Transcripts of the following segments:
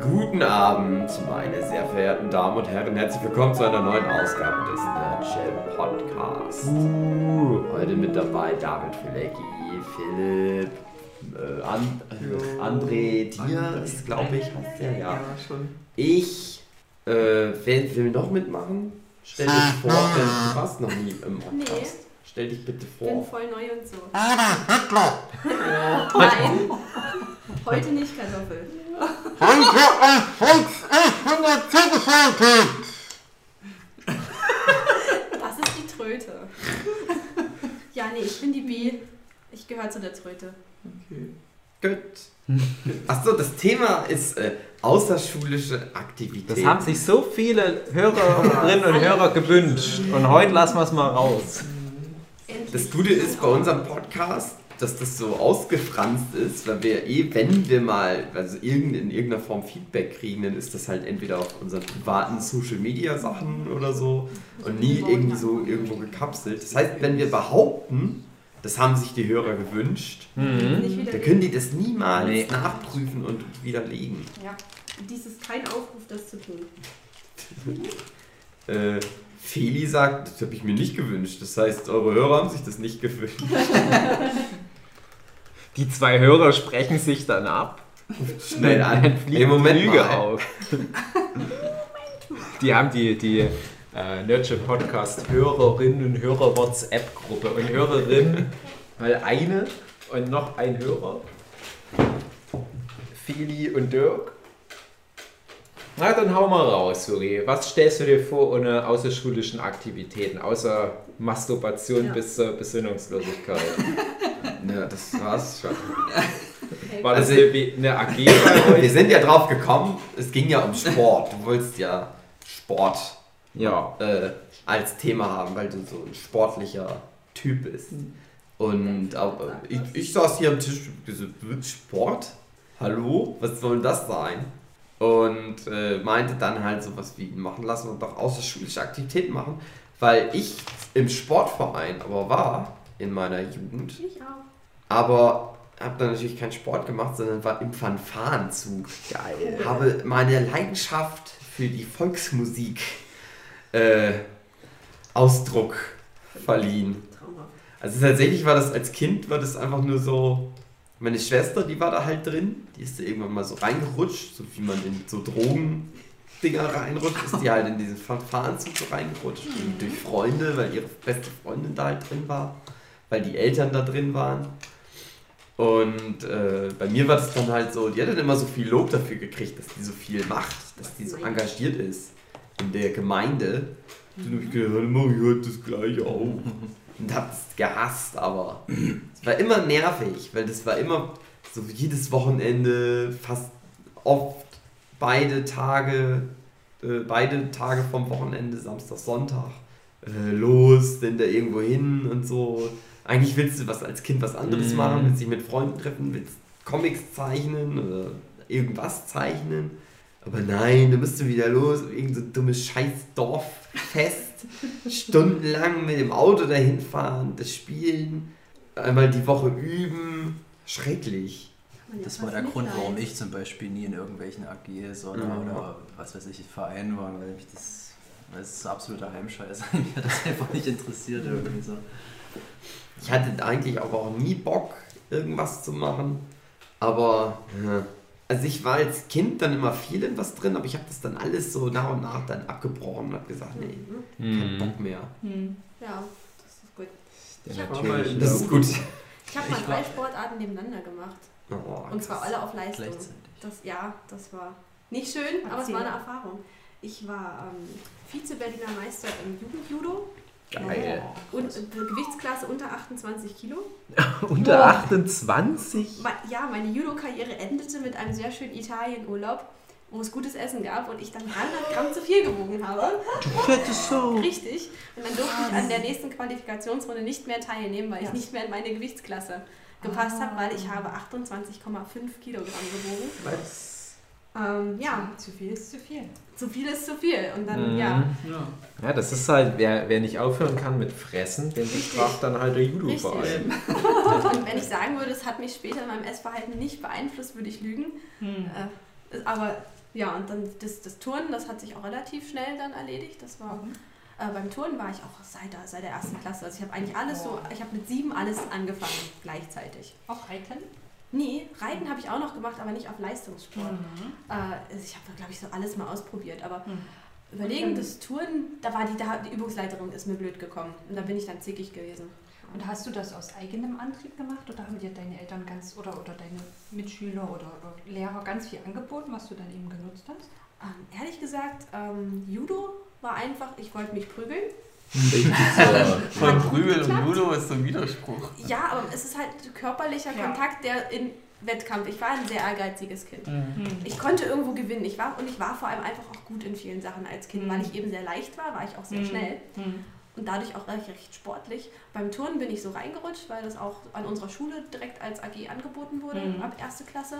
Guten Abend, meine sehr verehrten Damen und Herren. Herzlich willkommen zu einer neuen Ausgabe des Nerdshell Podcasts. Uh, heute mit dabei David Filecki, Philipp, äh, And äh, André Diaz, glaube ich, heißt der, ja. Ja, schon. Ich, äh, wer will noch mitmachen? Stell dich vor, denn du warst noch nie im Podcast. Nee. Stell dich bitte bin vor. voll neu und so. Nein, heute nicht Kartoffel. Das ist die Tröte. Ja, nee, ich bin die B. Ich gehöre zu der Tröte. Okay. Gut. Achso, das Thema ist äh, außerschulische Aktivitäten. Das haben sich so viele Hörerinnen und Hörer gewünscht. Und heute lassen wir es mal raus. Endlich. Das Gute ist bei unserem Podcast, dass das so ausgefranst ist, weil wir eh, wenn wir mal also irgend, in irgendeiner Form Feedback kriegen, dann ist das halt entweder auf unseren privaten Social Media Sachen oder so und nie irgendwie so irgendwo gekapselt. Das heißt, wenn wir behaupten, das haben sich die Hörer gewünscht, wieder dann können die das niemals Nee. nachprüfen und widerlegen. Ja, dies ist kein Aufruf, das zu tun. Äh, Feli sagt, das habe ich mir nicht gewünscht. Das heißt, eure Hörer haben sich das nicht gewünscht. Die zwei Hörer sprechen sich dann ab. Schnell an. Dann fliegt Ey, Moment die Lüge mal. auf. Die haben die, die äh, Nerdship Podcast Hörerinnen und Hörer WhatsApp-Gruppe. Und Hörerin, weil eine und noch ein Hörer. Feli und Dirk. Na, dann hau mal raus, Suri. Was stellst du dir vor ohne außerschulischen Aktivitäten, außer Masturbation Ja. bis zur Besinnungslosigkeit? Ja, das war's schon. War das Also- eine, AG bei Wir sind ja drauf gekommen, es ging ja um Sport. Du wolltest ja Sport Ja. äh, als Thema haben, weil du so ein sportlicher Typ bist. Und aber ich, ich saß hier am Tisch und gesagt, "Wird Sport? Hallo? Was soll das sein? Und äh, meinte dann halt sowas wie, machen lassen und doch außerschulische Aktivitäten machen, weil ich im Sportverein aber war in meiner Jugend Ich auch. aber habe dann natürlich keinen Sport gemacht, sondern war im Fanfarenzug. Geil. Habe meine Leidenschaft für die Volksmusik äh, Ausdruck verliehen. Also tatsächlich war das als Kind, war das einfach nur so, meine Schwester, die war da halt drin, die ist da irgendwann mal so reingerutscht, so wie man in so Drogendinger reinrutscht, ist die halt in diesen Fanfarenzug so reingerutscht, irgendwie durch Freunde, weil ihre beste Freundin da halt drin war, weil die Eltern da drin waren. Und äh, bei mir war das dann halt so, die hat dann immer so viel Lob dafür gekriegt, dass die so viel macht, dass die so engagiert ist in der Gemeinde. Und dann hab ich gedacht, mach ich halt das gleiche auch. Und hab es gehasst, aber es war immer nervig, weil das war immer so jedes Wochenende, fast oft beide Tage, äh, beide Tage vom Wochenende, Samstag, Sonntag, äh, los, denn da irgendwo hin und so. Eigentlich willst du was als Kind was anderes Mhm. machen, willst dich mit Freunden treffen, willst Comics zeichnen oder irgendwas zeichnen. Aber nein, du musst du wieder los, irgend so dummes scheiß Dorffest, stundenlang mit dem Auto dahin fahren, das spielen, einmal die Woche üben. Schrecklich. Ja Das war der Grund, warum ich zum Beispiel nie in irgendwelchen AGs oder, Mhm. oder was weiß ich, Vereinen war, weil mich das, weil es ist absoluter Heimscheiß. mich hat das einfach nicht interessiert irgendwie so. Ich hatte eigentlich aber auch nie Bock, irgendwas zu machen. Aber, ja. Also ich war als Kind dann immer viel in was drin, aber ich habe das dann alles so nach und nach dann abgebrochen und habe gesagt, nee, kein Bock mehr. Hm. Ja, das ist gut. Ich Der hab- natürliche Das ist gut. Ich habe mal Ich drei war- Sportarten nebeneinander gemacht. Oh, Und zwar alle auf Leistung. Gleichzeitig. Das, ja, das war nicht schön, aber es war eine Erfahrung. Ich war ähm, Vize-Berliner Meister im Jugendjudo Geil. und äh, Gewichtsklasse unter 28 Kilo. Unter 28? Ma- Ja, meine Judo-Karriere endete mit einem sehr schönen Italienurlaub, wo es gutes Essen gab und ich dann 300 Gramm zu viel gewogen habe. Fettes Sau. Richtig. Und dann durfte ich an der nächsten Qualifikationsrunde nicht mehr teilnehmen, weil ich nicht mehr in meine Gewichtsklasse gepasst habe, weil ich habe 28,5 Kilogramm gewogen. Ähm, ja, Zu viel ist zu viel. zu viel ist zu viel. Und dann, Mhm. ja, Ja. Das ist halt, wer, wer nicht aufhören kann mit Fressen, den bestraft dann halt der richtig. Judo-Verein. Und wenn ich sagen würde, es hat mich später in meinem Essverhalten nicht beeinflusst, würde ich lügen. Hm. Äh, aber Ja, und dann das, das Turnen, das hat sich auch relativ schnell dann erledigt. Das war mhm. äh, beim Turnen war ich auch seit der, seit der ersten Klasse. Also ich habe eigentlich alles oh. so, ich habe mit sieben alles angefangen gleichzeitig. Auch Reiten? Nee, Reiten habe ich auch noch gemacht, aber nicht auf Leistungssport. Mhm. Äh, ich habe, glaube ich, so alles mal ausprobiert. Aber mhm. überlegen, das Touren, da war die, da, die Übungsleiterin ist mir blöd gekommen. Und da bin ich dann zickig gewesen. Und hast du das aus eigenem Antrieb gemacht oder haben dir deine Eltern ganz oder, oder deine Mitschüler oder, oder Lehrer ganz viel angeboten, was du dann eben genutzt hast? Ähm, ehrlich gesagt, ähm, Judo war einfach, ich wollte mich prügeln. Von Prügel und Judo ist so ein Widerspruch. Ja, aber es ist halt körperlicher ja. Kontakt, der in Wettkampf. Ich war ein sehr ehrgeiziges Kind. Mhm. Ich konnte irgendwo gewinnen. Ich war und ich war vor allem einfach auch gut in vielen Sachen als Kind, mhm. weil ich eben sehr leicht war, war ich auch sehr mhm. schnell. Mhm und dadurch auch recht, recht sportlich. Beim Turnen bin ich so reingerutscht, weil das auch an unserer Schule direkt als AG angeboten wurde, mhm. ab erste Klasse.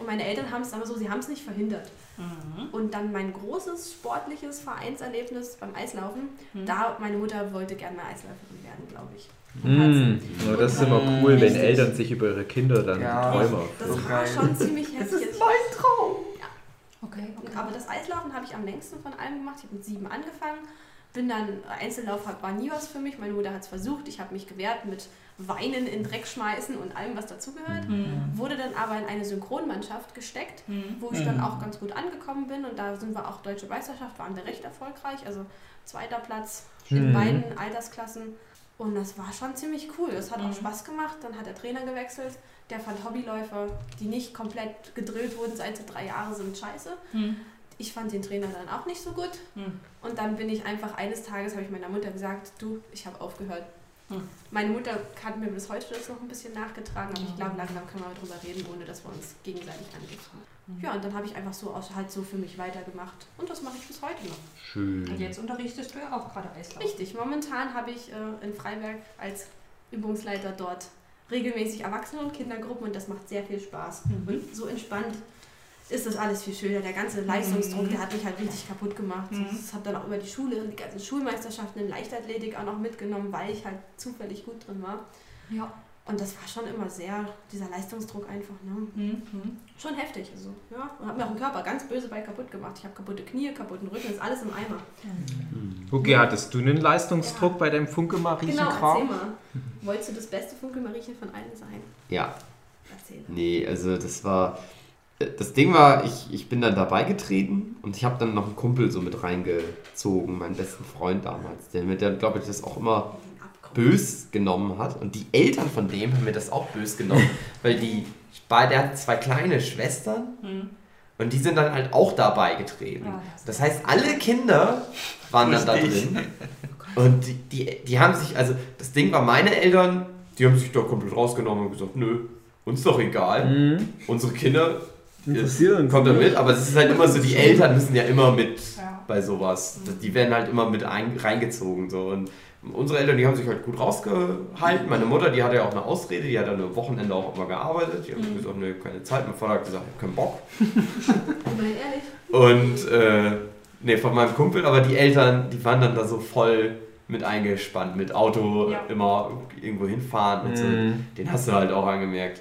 Und meine Eltern haben es aber so, sie haben es nicht verhindert. Mhm. Und dann mein großes sportliches Vereinserlebnis beim Eislaufen, mhm. da meine Mutter wollte gerne mal Eisläuferin werden, glaube ich. Mm, ja, das ist immer cool, wenn richtig. Eltern sich über ihre Kinder dann ja, Träume Das so war schon ziemlich hässlich. Das ist mein Traum! Ja. Okay, okay. Aber das Eislaufen habe ich am längsten von allem gemacht. Ich habe mit sieben angefangen bin dann, Einzellauf war nie was für mich. Meine Mutter hat es versucht, ich habe mich gewehrt mit Weinen in Dreck schmeißen und allem, was dazugehört. Mhm. Wurde dann aber in eine Synchronmannschaft gesteckt, mhm. wo ich dann mhm. auch ganz gut angekommen bin. Und da sind wir auch Deutsche Meisterschaft, waren wir recht erfolgreich. Also zweiter Platz in mhm. beiden Altersklassen. Und das war schon ziemlich cool. Es hat auch mhm. Spaß gemacht. Dann hat der Trainer gewechselt. Der fand Hobbyläufer, die nicht komplett gedrillt wurden seit so drei Jahren, sind scheiße. Ich fand den Trainer dann auch nicht so gut. Hm. Und dann bin ich einfach eines Tages, habe ich meiner Mutter gesagt, du, ich habe aufgehört. Hm. Meine Mutter hat mir bis heute das noch ein bisschen nachgetragen, aber ich glaube, langsam können wir darüber reden, ohne dass wir uns gegenseitig angreifen. Mhm. Ja, und dann habe ich einfach so halt so für mich weitergemacht. Und das mache ich bis heute noch. Schön. Und jetzt unterrichtest du ja auch gerade Eislaufen. Richtig. Momentan habe ich äh, in Freiberg als Übungsleiter dort regelmäßig Erwachsene- und Kindergruppen und das macht sehr viel Spaß. Mhm. Und so entspannt ist das alles viel schöner. Der ganze Leistungsdruck, mhm. der hat mich halt richtig kaputt gemacht. Mhm. Ich habe dann auch über die Schule, die ganzen Schulmeisterschaften in Leichtathletik auch noch mitgenommen, weil ich halt zufällig gut drin war. Ja. Und das war schon immer sehr, dieser Leistungsdruck einfach, ne? Mhm. Schon heftig. Also, ja. Und habe mir auch den Körper ganz böse bei kaputt gemacht. Ich habe kaputte Knie, kaputten Rücken, ist alles im Eimer. Mhm. Okay, hattest du einen Leistungsdruck ja. bei deinem Funke-Mariechen? Genau, erzähl mal. Wolltest du das beste Funke-Mariechen von allen sein? Ja. Erzähl. Nee, also das war das Ding war, ich, ich bin dann dabei getreten und ich habe dann noch einen Kumpel so mit reingezogen, meinen besten Freund damals, der mir dann, glaube ich, das auch immer bös genommen hat. Und die Eltern von dem haben mir das auch bös genommen, weil die, der hat zwei kleine Schwestern mhm. und die sind dann halt auch dabei getreten. Das heißt, alle Kinder waren dann da drin. Und die, die, die haben sich, also das Ding war, meine Eltern, die haben sich da komplett rausgenommen und gesagt, nö, uns doch egal. Mhm. Unsere Kinder interessieren. Kommt er mit, aber es ist halt immer so, die Eltern müssen ja immer mit ja. bei sowas. Die werden halt immer mit ein, reingezogen. So. Und unsere Eltern, die haben sich halt gut rausgehalten. Meine Mutter, die hatte ja auch eine Ausrede, die hat dann am Wochenende auch immer gearbeitet. Die hat mhm. gesagt, ne, keine Zeit. Mein Vater hat gesagt, ich hab keinen Bock. Und äh, ne, von meinem Kumpel, aber die Eltern, die waren dann da so voll mit eingespannt, mit Auto ja. immer irgendwo hinfahren und mhm. so. Den hast du halt auch angemerkt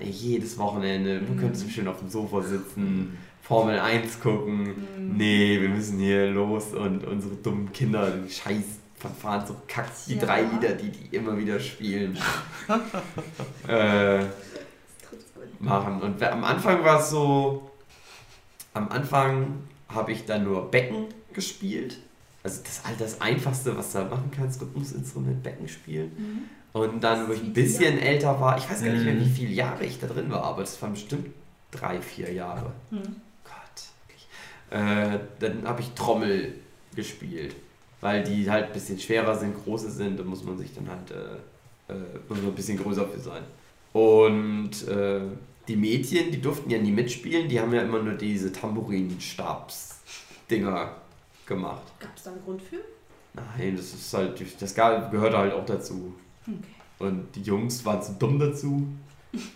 ey, jedes Wochenende, mhm. du könntest schön auf dem Sofa sitzen, Formel 1 gucken. Mhm. Nee, wir müssen hier los und unsere dummen Kinder, den Scheiß verfahren, so kackt die ja. drei Lieder, die die immer wieder spielen. äh, machen. Und am Anfang war es so, am Anfang habe ich dann nur Becken gespielt. Also das all das Einfachste, was du machen kannst, Rhythmusinstrument, Becken spielen. Mhm. Und dann, wo ich ein bisschen älter war, ich weiß gar nicht mehr, wie mhm. viele Jahre ich da drin war, aber es waren bestimmt drei, vier Jahre. Mhm. Gott. Äh, dann habe ich Trommel gespielt, weil die halt ein bisschen schwerer sind, große sind, da muss man sich dann halt äh, äh, muss man ein bisschen größer für sein. Und äh, die Mädchen, die durften ja nie mitspielen, die haben ja immer nur diese Tamburinstabs-Dinger gemacht. Gab es da einen Grund für? Nein, das ist halt, das gehört halt auch dazu. Okay. Und die Jungs waren zu dumm dazu,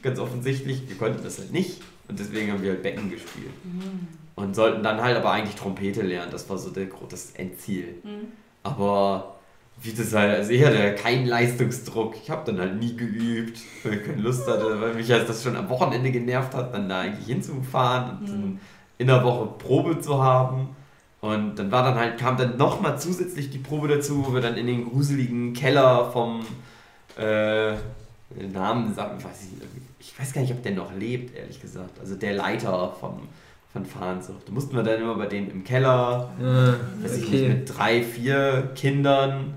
ganz offensichtlich. Wir konnten das halt nicht. Und deswegen haben wir halt Becken gespielt. Mhm. Und sollten dann halt aber eigentlich Trompete lernen. Das war so der, das Endziel. Mhm. Aber wie das halt, also ich hatte keinen Leistungsdruck. Ich habe dann halt nie geübt, weil ich keine Lust hatte, weil mich halt das schon am Wochenende genervt hat, dann da eigentlich hinzufahren. Und mhm. in der Woche Probe zu haben. Und dann war dann halt, kam dann nochmal zusätzlich die Probe dazu, wo wir dann in den gruseligen Keller vom äh, den Namen sagen, weiß ich, nicht. ich weiß gar nicht, ob der noch lebt, ehrlich gesagt. Also der Leiter vom, von Fahnenzucht. Da mussten wir dann immer bei denen im Keller, Äh, weiß ich nicht, mit drei, vier Kindern,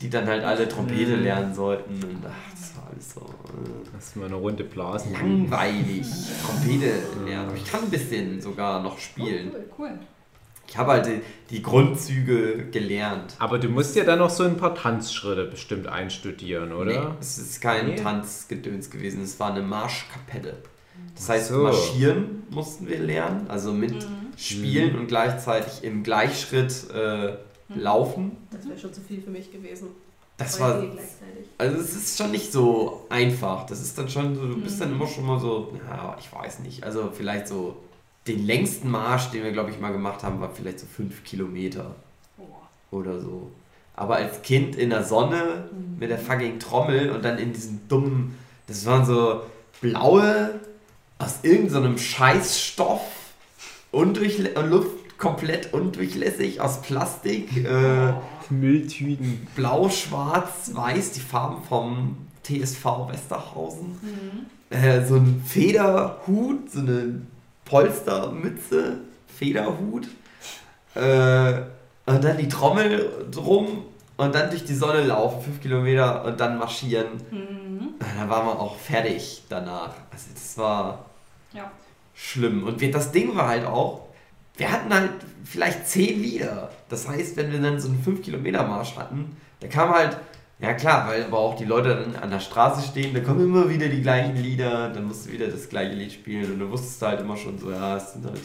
die dann halt alle Trompete Mhm. lernen sollten. Und ach, das war alles so äh, Hast du mal eine Runde blasen. langweilig. Trompete lernen. Aber ich kann ein bisschen sogar noch spielen. Cool, cool. Ich habe halt die, die Grundzüge gelernt. Aber du musst ja dann noch so ein paar Tanzschritte bestimmt einstudieren, oder? Nee, es ist kein Nee. Tanzgedöns gewesen, es war eine Marschkapelle. Das heißt, so. marschieren mussten wir lernen, also mit spielen und gleichzeitig im Gleichschritt äh, laufen. Das wäre schon zu viel für mich gewesen. Das war, also es ist schon nicht so einfach. Das ist dann schon so, du bist dann immer schon mal so, ja, ich weiß nicht, also vielleicht so, den längsten Marsch, den wir, glaube ich, mal gemacht haben, war vielleicht so fünf Kilometer Oh. oder so. Aber als Kind in der Sonne mit der fucking Trommel und dann in diesem dummen, das waren so blaue, aus irgendeinem Scheißstoff, undurchlä und Luft komplett undurchlässig, aus Plastik, äh, Mülltüten. blau, schwarz, weiß, die Farben vom TSV Westerhausen. Äh, so ein Federhut, so eine Polstermütze, Federhut. Äh, und dann die Trommel drum und dann durch die Sonne laufen, fünf Kilometer und dann marschieren. Mhm. Da waren wir auch fertig danach. Also das war Ja. schlimm. Und wir, das Ding war halt auch, wir hatten halt vielleicht zehn Lieder. Das heißt, wenn wir dann so einen 5-Kilometer-Marsch hatten, da kam halt, ja klar, weil aber auch die Leute dann an der Straße stehen, da kommen immer wieder die gleichen Lieder, dann musst du wieder das gleiche Lied spielen und du wusstest halt immer schon so, ja, es sind halt.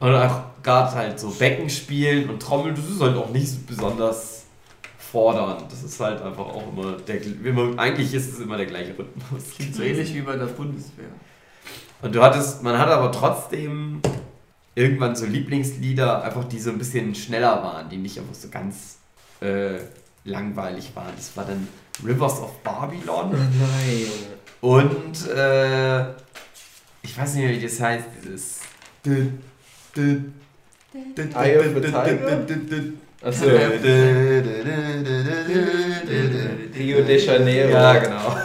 Und auch gerade halt so Becken spielen und Trommeln, das ist halt auch nicht so besonders fordernd. Das ist halt einfach auch immer der, immer, eigentlich ist es immer der gleiche Rhythmus. So ähnlich wie bei der Bundeswehr. Und du hattest, man hatte aber trotzdem irgendwann so Lieblingslieder, einfach die so ein bisschen schneller waren, die nicht einfach so ganz äh, langweilig waren. Das war dann Rivers of Babylon Nein. und äh, ich weiß nicht mehr, wie das heißt, dieses Eye of the Tiger? Achso. Rio de Janeiro. Ja, genau.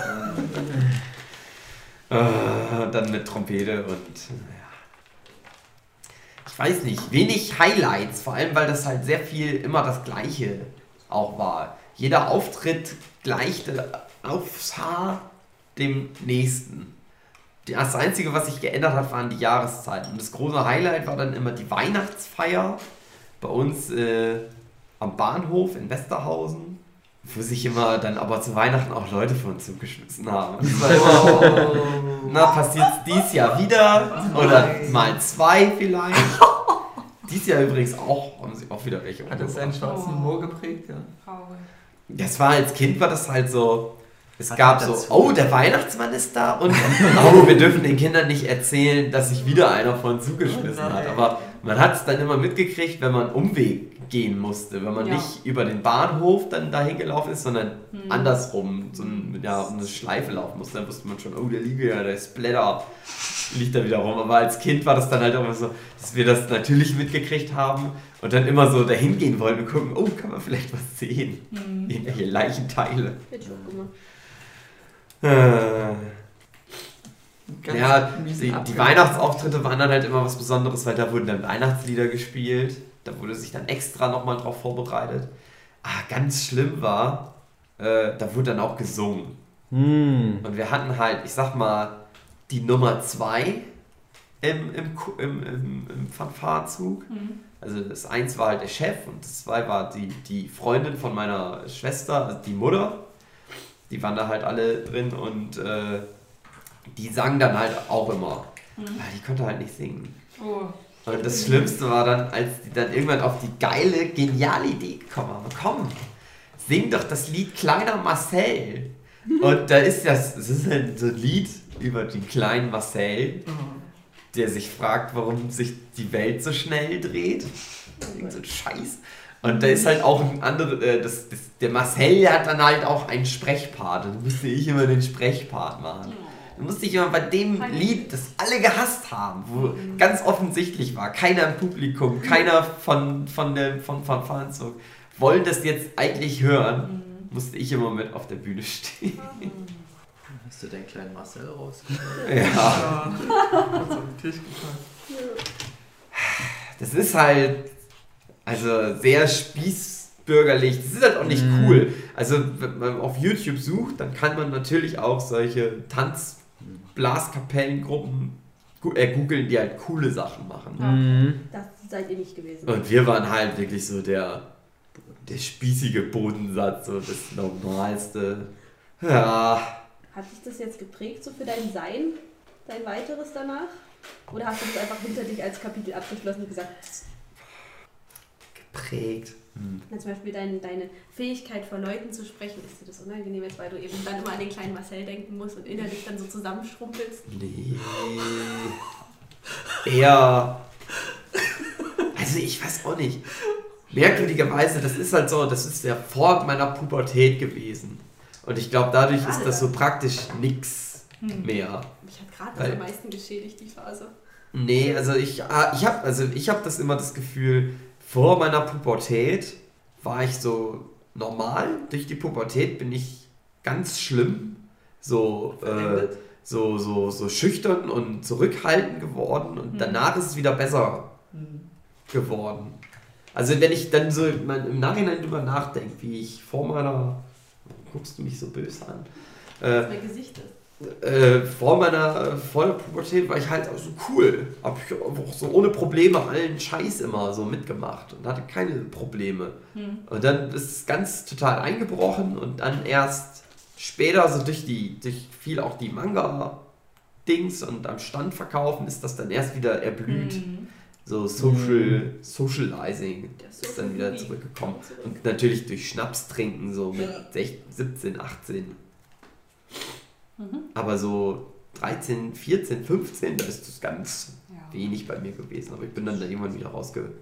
Äh, dann mit Trompete und ja. Ich weiß nicht, wenig Highlights, vor allem weil das halt sehr viel immer das Gleiche auch war. Jeder Auftritt gleichte aufs Haar dem nächsten. Das Einzige, was sich geändert hat, waren die Jahreszeiten. Und das große Highlight war dann immer die Weihnachtsfeier bei uns äh, am Bahnhof in Westerhausen, wo sich immer dann aber zu Weihnachten auch Leute von uns zugeschmissen haben. Immer, oh, na, passiert dies Jahr wieder oder mal zwei vielleicht. Dies Jahr übrigens auch, haben sie auch wieder welche Hat das seinen schwarzen Humor geprägt, ja? Traurig. Das war als Kind war das halt so. Es Hat gab so, oh, der Weihnachtsmann ist da und oh, wir dürfen den Kindern nicht erzählen, dass sich wieder einer von zugeschmissen Oh hat. Aber man hat es dann immer mitgekriegt, wenn man Umweg gehen musste, wenn man Ja. nicht über den Bahnhof dann dahin gelaufen ist, sondern Hm. andersrum, so ein, ja, eine Schleife laufen musste, dann wusste man schon, oh, der liegt ja, der Splatter liegt da wieder rum. Aber als Kind war das dann halt immer so, dass wir das natürlich mitgekriegt haben und dann immer so dahin gehen wollten und gucken, oh, kann man vielleicht was sehen? Mhm. Irgendwelche Leichenteile. Hätte ich auch gemacht. Äh, Ganz ja, die, die. Weihnachtsauftritte waren dann halt immer was Besonderes, weil da wurden dann Weihnachtslieder gespielt. Da wurde sich dann extra nochmal drauf vorbereitet. Ah, ganz schlimm war, äh, da wurde dann auch gesungen. Hm. Und wir hatten halt, ich sag mal, die Nummer zwei im, im, im, im, im Fanfarenzug. Mhm. Also das eins war halt der Chef und das zwei war die, die Freundin von meiner Schwester, also die Mutter. Die waren da halt alle drin und äh, die sang dann halt auch immer. Mhm. Aber die konnte halt nicht singen. Oh. Und das Schlimmste war dann, als die dann irgendwann auf die geile, geniale Idee gekommen haben. Komm, sing doch das Lied Kleiner Marcel. Und da ist das, das ist halt so ein Lied über den kleinen Marcel, der sich fragt, warum sich die Welt so schnell dreht. Irgend so ein Scheiß. Und da ist halt auch ein anderer, äh, das, das, der Marcel der hat dann halt auch einen Sprechpart. Und dann musste ich immer den Sprechpart machen. Dann musste ich immer bei dem Lied, das alle gehasst haben, wo ganz offensichtlich war, keiner im Publikum, keiner von, von dem von Fanfarenzug wollen das jetzt eigentlich hören, musste ich immer mit auf der Bühne stehen. Hast du deinen kleinen Marcel raus? Ja, Ja. Das ist halt also sehr spießbürgerlich. Das ist halt auch nicht Mhm. cool. Also wenn man auf YouTube sucht, dann kann man natürlich auch solche Tanz-Blaskapellengruppen äh, googeln, die halt coole Sachen machen. Mhm. Das seid ihr nicht gewesen. Und wir waren halt wirklich so der, der spießige Bodensatz, so das Normalste. Ja, Hat dich das jetzt geprägt so für dein Sein, dein weiteres danach? Oder hast du das einfach hinter dich als Kapitel abgeschlossen und gesagt, geprägt. na, zum Beispiel dein, deine Fähigkeit vor Leuten zu sprechen, ist dir das unangenehm jetzt, weil du eben dann immer an den kleinen Marcel denken musst und innerlich dann so zusammenschrumpelst? Nee. Eher. Also ich weiß auch nicht. Merkwürdigerweise, das ist halt so, das ist ja vor meiner Pubertät gewesen. Und ich glaube, dadurch ist das so praktisch nix mehr. Mich hat gerade das am meisten geschädigt, die Phase. Nee, also ich, ah, ich habe also ich hab das immer das Gefühl, vor meiner Pubertät war ich so normal. Durch die Pubertät bin ich ganz schlimm. So, äh, so, so, so schüchtern und zurückhaltend geworden und Mhm. danach ist es wieder besser geworden. Also wenn ich dann so im im Nachhinein drüber nachdenke, wie ich vor meiner, guckst du mich so böse an, äh, Mein Gesicht ist. Äh, vor meiner vor der Pubertät war ich halt auch so cool. Hab ich auch so ohne Probleme allen Scheiß immer so mitgemacht und hatte keine Probleme. Hm. Und dann ist es ganz total eingebrochen und dann erst später, so durch die, durch viel auch die Manga-Dings und am Stand verkaufen, ist das dann erst wieder erblüht. Hm. So Social, Socializing Der ist Social dann wieder zurückgekommen. zurück. Und natürlich durch Schnaps trinken, so mit Ja. 16, 17, 18. Mhm. Aber so 13, 14, 15, da ist das ganz Ja. wenig bei mir gewesen. Aber ich bin dann da irgendwann wieder rausgekommen.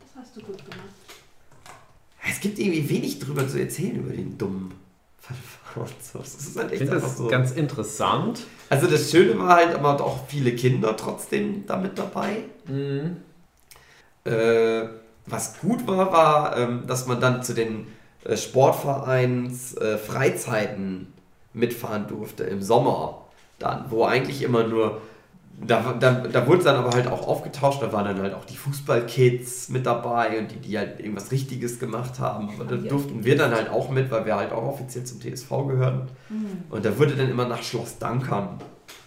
Das hast du gut gemacht. Es gibt irgendwie wenig drüber zu erzählen über den dummen Verfahrenshaus. Das ist halt Ich echt finde das so. ganz interessant. Also das Schöne war halt, aber auch viele Kinder trotzdem damit dabei. Mhm. Äh, was gut war, war, ähm, dass man dann zu den äh, Sportvereins äh, Freizeiten mitfahren durfte im Sommer. Dann, wo eigentlich immer nur, da, da, da wurde dann aber halt auch aufgetauscht, da waren dann halt auch die Fußballkids mit dabei und die, die halt irgendwas Richtiges gemacht haben. Aber da durften wir dann halt auch mit, weil wir halt auch offiziell zum TSV gehörten. Hm. Und da wurde dann immer nach Schloss Dankern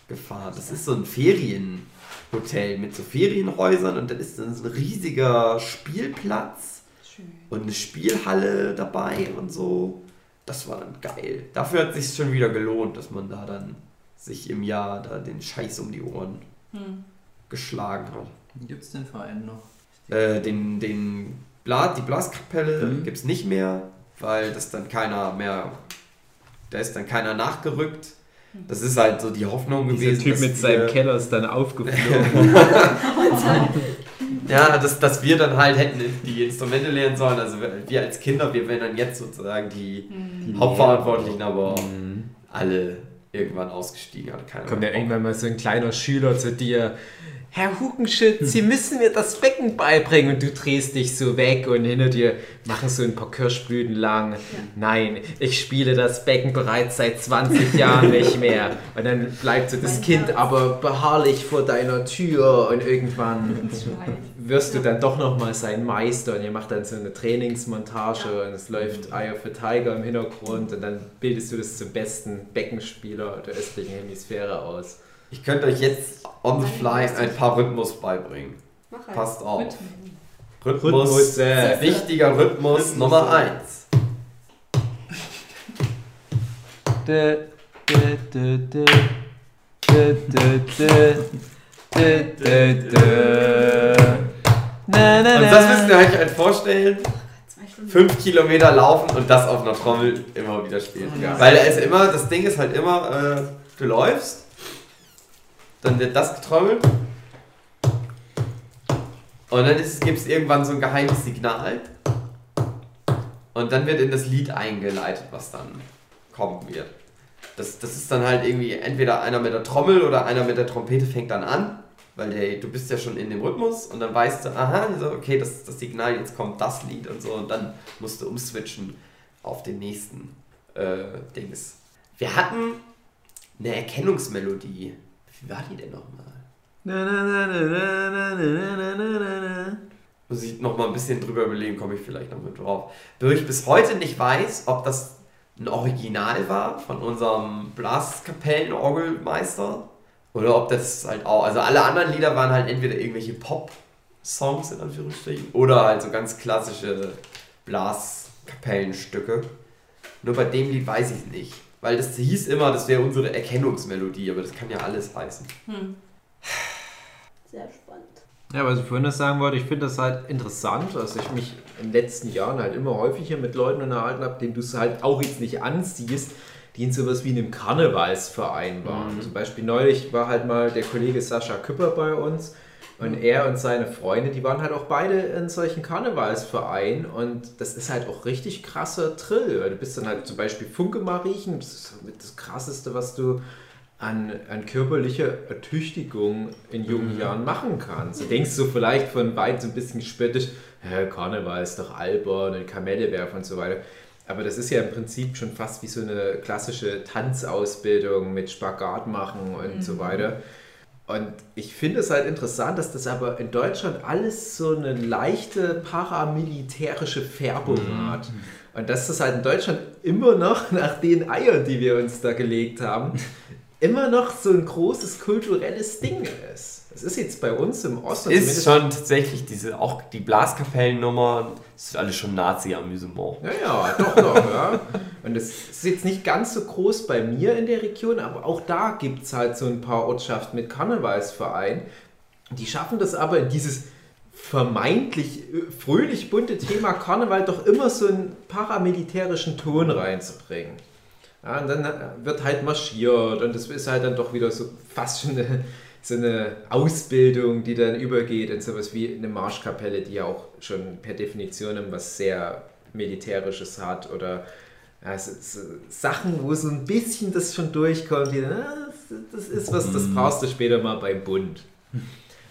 gefahren. Das ist so ein Ferienhotel mit so Ferienhäusern und dann ist dann so ein riesiger Spielplatz Schön. und eine Spielhalle dabei und so. Das war dann geil. Dafür hat sich schon wieder gelohnt, dass man da dann sich im Jahr da den Scheiß um die Ohren Hm. geschlagen hat. Gibt es den Verein noch? Äh, den, den Bla, die Blaskapelle Mhm. gibt es nicht mehr, weil das dann keiner mehr, da ist dann keiner nachgerückt. Das ist halt so die Hoffnung Dieser gewesen. Typ dass mit seinem Keller ist dann aufgeflogen. Ja, dass, dass wir dann halt hätten die Instrumente lernen sollen. Also wir- als Kinder, wir wären dann jetzt sozusagen die Hm. Hauptverantwortlichen, aber Mhm. alle irgendwann ausgestiegen. Keiner Kommt ja irgendwann mal so ein kleiner Schüler zu dir. Herr Hugenschütz, Sie müssen mir das Becken beibringen. Und du drehst dich so weg und hinter dir machen so ein paar Kirschblüten lang. Nein, ich spiele das Becken bereits seit 20 Jahren nicht mehr. Und dann bleibt so das Mein Kind Herz. aber beharrlich vor deiner Tür. Und irgendwann wirst du dann doch nochmal sein Meister. Und ihr macht dann so eine Trainingsmontage. Und es läuft Eye of the Tiger im Hintergrund. Und dann bildest du das zum besten Beckenspieler der östlichen Hemisphäre aus. Ich könnte euch jetzt on the fly ein paar Rhythmus beibringen. Mach Passt auf. Rhythmus, Rhythmus äh, wichtiger Rhythmus, Rhythmus. Nummer 1. Und das müsst ihr euch halt vorstellen. Fünf Kilometer laufen und das auf einer Trommel immer wieder spielen. Weil es immer, das Ding ist halt immer, äh, du läufst dann wird das getrommelt und dann gibt es irgendwann so ein geheimes Signal und dann wird in das Lied eingeleitet, was dann kommen wird. Das, das ist dann halt irgendwie entweder einer mit der Trommel oder einer mit der Trompete fängt dann an, weil der, du bist ja schon in dem Rhythmus und dann weißt du, aha, okay, das ist das Signal, jetzt kommt das Lied und so und dann musst du umswitchen auf den nächsten äh, Dings. Wir hatten eine Erkennungsmelodie. Wie war die denn nochmal? Muss ich nochmal ein bisschen drüber überlegen, komme ich vielleicht noch mit drauf. Wo ich bis heute nicht weiß, ob das ein Original war von unserem Blaskapellenorgelmeister oder ob das halt auch. Also alle anderen Lieder waren halt entweder irgendwelche Pop-Songs in Anführungsstrichen oder halt so ganz klassische Blaskapellenstücke. Nur bei dem Lied weiß ich es nicht. Weil das hieß immer, das wäre unsere Erkennungsmelodie, aber das kann ja alles heißen. Hm. Sehr spannend. Ja, was ich vorhin noch sagen wollte, ich finde das halt interessant, dass ich mich in den letzten Jahren halt immer häufiger mit Leuten unterhalten habe, denen du es halt auch jetzt nicht ansiehst, die in sowas wie einem Karnevalsverein waren. Mhm. Zum Beispiel neulich war halt mal der Kollege Sascha Küpper bei uns und er und seine Freunde, die waren halt auch beide in solchen Karnevalsvereinen und das ist halt auch richtig krasser Trill. Weil du bist dann halt zum Beispiel Funke mal riechen, das ist mit das krasseste, was du an, an körperlicher Ertüchtigung in jungen Mhm. Jahren machen kannst. Du denkst so vielleicht von weit so ein bisschen spöttisch, Karneval ist doch albern und Kamelle werfen und so weiter. Aber das ist ja im Prinzip schon fast wie so eine klassische Tanzausbildung mit Spagat machen und so weiter. Und ich finde es halt interessant, dass das aber in Deutschland alles so eine leichte paramilitärische Färbung hat. Und dass das halt in Deutschland immer noch nach den Eiern, die wir uns da gelegt haben, immer noch so ein großes kulturelles Ding ist. Es ist jetzt bei uns im Osten Ist schon tatsächlich diese, auch die Blaskapellennummer, das ist alles schon Nazi-Amüsement. Ja, ja, doch, doch, ja. Und es ist jetzt nicht ganz so groß bei mir in der Region, aber auch da gibt es halt so ein paar Ortschaften mit Karnevalsvereinen. Die schaffen das aber in dieses vermeintlich äh, fröhlich bunte Thema Karneval doch immer so einen paramilitärischen Ton reinzubringen. Ja, und dann äh, wird halt marschiert und das ist halt dann doch wieder so fast schon eine, so eine Ausbildung, die dann übergeht in sowas wie eine Marschkapelle, die ja auch schon per Definition was sehr Militärisches hat oder ja, so, so Sachen, wo so ein bisschen das schon durchkommt, die, dann, ah, das, das ist was, das brauchst du später mal beim Bund.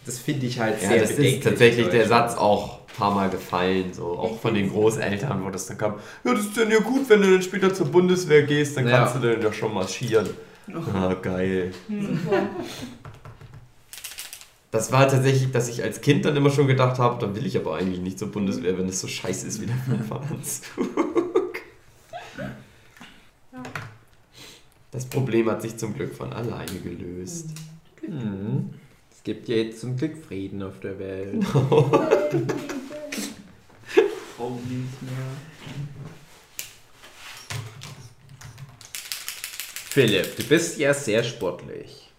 Das finde ich halt Ja, sehr das ist bedenklich tatsächlich in der. Satz auch ein paar Mal gefallen, so auch von den Großeltern, wo das dann kam. Ja, das ist dann ja gut, wenn du dann später zur Bundeswehr gehst, dann Ja. kannst du dann ja schon marschieren. Ah, geil. Das war tatsächlich, dass ich als Kind dann immer schon gedacht habe, dann will ich aber eigentlich nicht zur Bundeswehr, wenn es so scheiße ist wie der Fünferanzug. Das Problem hat sich zum Glück von alleine gelöst. Mhm. Es gibt ja jetzt zum Glück Frieden auf der Welt. Frau nicht mehr. Philipp, du bist ja sehr sportlich.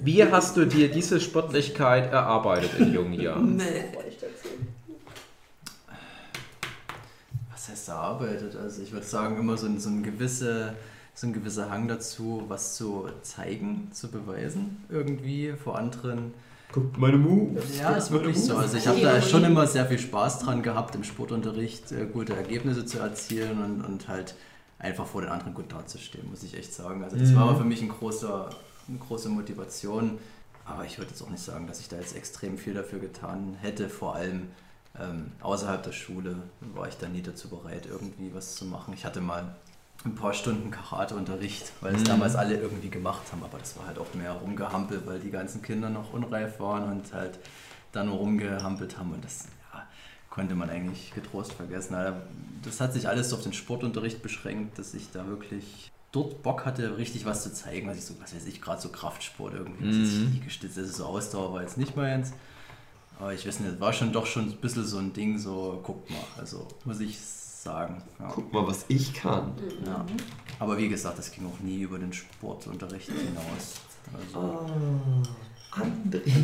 Wie hast du dir diese Sportlichkeit erarbeitet in jungen Jahren? Was heißt erarbeitet? Also ich würde sagen, immer so ein, so, ein gewisse, so ein gewisser Hang dazu, was zu zeigen, zu beweisen irgendwie vor anderen. Guckt meine Moves. Ja, ist wirklich so. Also ich habe da schon immer sehr viel Spaß dran gehabt, im Sportunterricht äh, gute Ergebnisse zu erzielen und, und halt einfach vor den anderen gut dazustehen, muss ich echt sagen. Also das war aber für mich ein großer, eine große Motivation. Aber ich würde jetzt auch nicht sagen, dass ich da jetzt extrem viel dafür getan hätte. Vor allem ähm, außerhalb der Schule war ich da nie dazu bereit, irgendwie was zu machen. Ich hatte mal ein paar Stunden Karateunterricht, weil es damals alle irgendwie gemacht haben, aber das war halt auch mehr rumgehampelt, weil die ganzen Kinder noch unreif waren und halt da nur rumgehampelt haben und das ja, konnte man eigentlich getrost vergessen. Also das hat sich alles auf den Sportunterricht beschränkt, dass ich da wirklich dort Bock hatte, richtig was zu zeigen, was ich so, was weiß ich, gerade so Kraftsport irgendwie, Liegestütze, das ist so Ausdauer, war jetzt nicht meins. Aber ich weiß nicht, das war schon doch schon ein bisschen so ein Ding, so guckt mal, also muss ich sagen. Ja. Guck mal, was ich kann. Ja. Aber wie gesagt, das ging auch nie über den Sportunterricht hinaus. Also,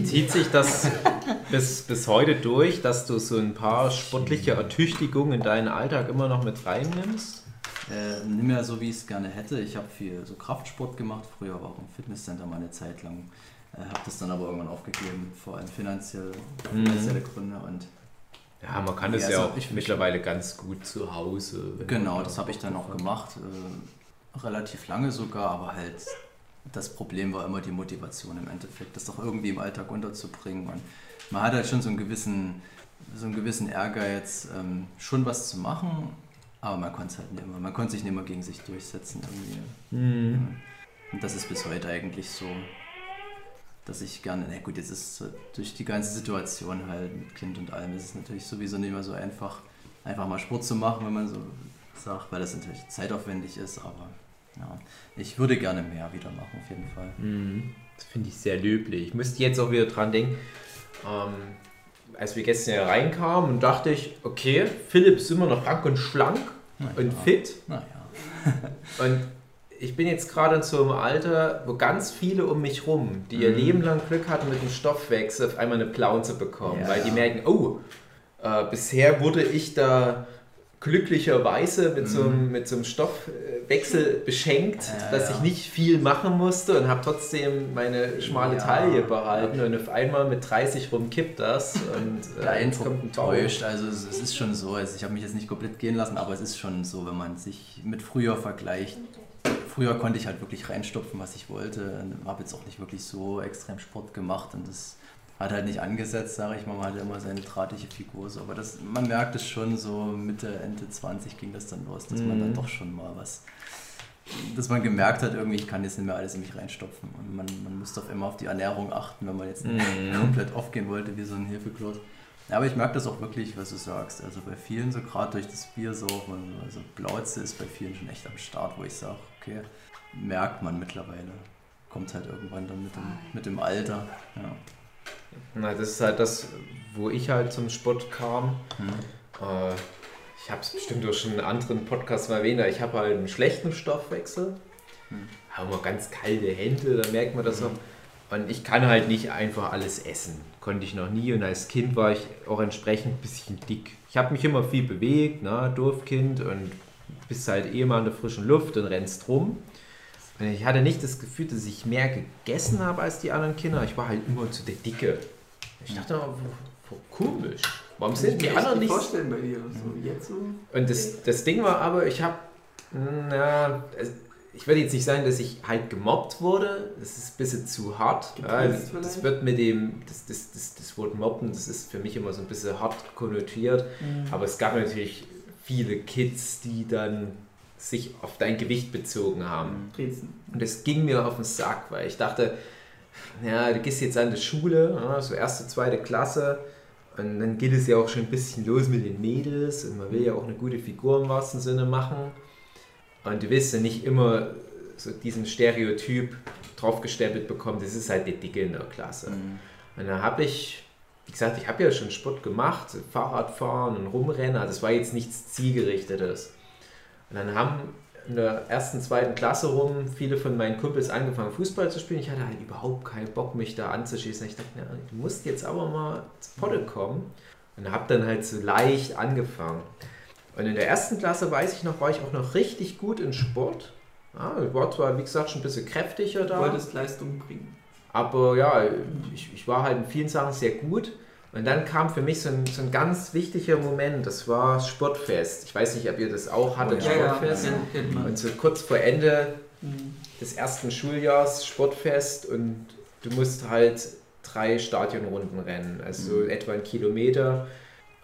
Zieht sich das bis, bis heute durch, dass du so ein paar sportliche Ertüchtigungen in deinen Alltag immer noch mit reinnimmst? Äh, nicht mehr so, wie ich es gerne hätte. Ich habe viel so Kraftsport gemacht. Früher war auch im Fitnesscenter mal eine Zeit lang. Äh, habe das dann aber irgendwann aufgegeben, vor allem finanziell, finanzielle Gründe. Und Ja, man kann das Ja, ja also auch ich- mittlerweile ganz gut zu Hause. genau, das da habe ich dann auch gemacht. Äh, relativ lange sogar, aber halt das Problem war immer die Motivation im Endeffekt, das doch irgendwie im Alltag unterzubringen. Und man hat halt schon so einen gewissen, so einen gewissen Ehrgeiz, ähm, schon was zu machen, aber man konnte es halt nicht immer, man konnte sich nicht immer gegen sich durchsetzen irgendwie. Mhm. Und das ist bis heute eigentlich so, dass ich gerne, na gut, jetzt ist durch die ganze Situation halt mit Kind und allem, ist es natürlich sowieso nicht mehr so einfach, einfach mal Sport zu machen, wenn man so sagt, weil das natürlich zeitaufwendig ist, aber ja, ich würde gerne mehr wieder machen, auf jeden Fall. Mhm. Das finde ich sehr löblich. Ich musste jetzt auch wieder dran denken, ähm, als wir gestern hier reinkamen und dachte ich, okay, Philipp ist immer noch rank und schlank Na und ja. fit. Naja, Und ich bin jetzt gerade in so einem Alter, wo ganz viele um mich rum, die ihr Mhm. Leben lang Glück hatten, mit dem Stoffwechsel auf einmal eine Plauze bekommen, Ja. weil die merken, oh, äh, bisher wurde ich da glücklicherweise mit, so, einem, mit so einem Stoffwechsel beschenkt, Ja, dass ja. ich nicht viel machen musste und habe trotzdem meine schmale Ja. Taille behalten und auf einmal mit 30 rum kippt das und äh, der jetzt Eindruck kommt ein täuscht. Also es, es ist schon so, also ich habe mich jetzt nicht komplett gehen lassen, aber es ist schon so, wenn man sich mit früher vergleicht. Früher konnte ich halt wirklich reinstopfen, was ich wollte. Habe jetzt auch nicht wirklich so extrem Sport gemacht und das hat halt nicht angesetzt, sage ich mal. Man hatte immer seine drahtige Figur. So. Aber das, man merkt es schon so Mitte, Ende 20 ging das dann los, dass man Mhm. dann doch schon mal was, dass man gemerkt hat, irgendwie, ich kann jetzt nicht mehr alles in mich reinstopfen. Und man, man musste auf immer auf die Ernährung achten, wenn man jetzt nicht Mhm. komplett aufgehen wollte wie so ein Hefeklotz. Ja, aber ich merke das auch wirklich, was du sagst. Also bei vielen, so gerade durch das Bier, so, also Blauze ist bei vielen schon echt am Start, wo ich sage, okay, merkt man mittlerweile. Kommt halt irgendwann dann mit dem, mit dem Alter. Ja. Na, das ist halt das, wo ich halt zum Sport kam. Hm. Äh, ich habe es bestimmt auch schon in anderen Podcasts mal erwähnt, ich habe halt einen schlechten Stoffwechsel. Hm. Habe immer ganz kalte Hände, da merkt man das noch. Und ich kann halt nicht einfach alles essen. Konnte ich noch nie. Und als Kind war ich auch entsprechend ein bisschen dick. Ich habe mich immer viel bewegt, ne? Dorfkind und bist halt eh mal in der frischen Luft und rennst rum. Ich hatte nicht das Gefühl, dass ich mehr gegessen habe als die anderen Kinder. Ich war halt immer zu der Dicke. Ich dachte, oh, komisch. Warum sind die anderen nicht vorstellen bei dir. So, jetzt so. und das, das Ding war aber, ich habe, na, ich würde jetzt nicht sagen, dass ich halt gemobbt wurde. Das ist ein bisschen zu hart. Getriezt das, wird mit dem, das, das, das, das Wort mobben, das ist für mich immer so ein bisschen hart konnotiert. Aber es gab natürlich viele Kids, die dann sich auf dein Gewicht bezogen haben. Brezen. Und das ging mir auf den Sack, weil ich dachte, ja, du gehst jetzt an die Schule, so erste, zweite Klasse. Und dann geht es ja auch schon ein bisschen los mit den Mädels und man will ja auch eine gute Figur im wahrsten Sinne machen. Und du willst ja nicht immer so diesen Stereotyp draufgestempelt bekommen, das ist halt der Dicke in der Klasse. Mhm. Und dann habe ich, wie gesagt, ich habe ja schon Sport gemacht, Fahrradfahren und Rumrennen, also das war jetzt nichts Zielgerichtetes. Und dann haben in der ersten, zweiten Klasse rum viele von meinen Kumpels angefangen Fußball zu spielen. Ich hatte halt überhaupt keinen Bock, mich da anzuschießen. Ich dachte, na, du musst jetzt aber mal zu Potte kommen. Und habe dann halt so leicht angefangen. Und in der ersten Klasse, weiß ich noch, war ich auch noch richtig gut in Sport. Ja, ich war zwar, wie gesagt, schon ein bisschen kräftiger Du da. wolltest Leistung bringen. Aber ja, ich, ich war halt in vielen Sachen sehr gut. Und dann kam für mich so ein, so ein ganz wichtiger Moment, das war Sportfest. Ich weiß nicht, ob ihr das auch hattet, Oh ja, Sportfest. kennt man. Und so kurz vor Ende Mhm. des ersten Schuljahrs Sportfest und du musst halt drei Stadionrunden rennen, also Mhm. etwa einen Kilometer.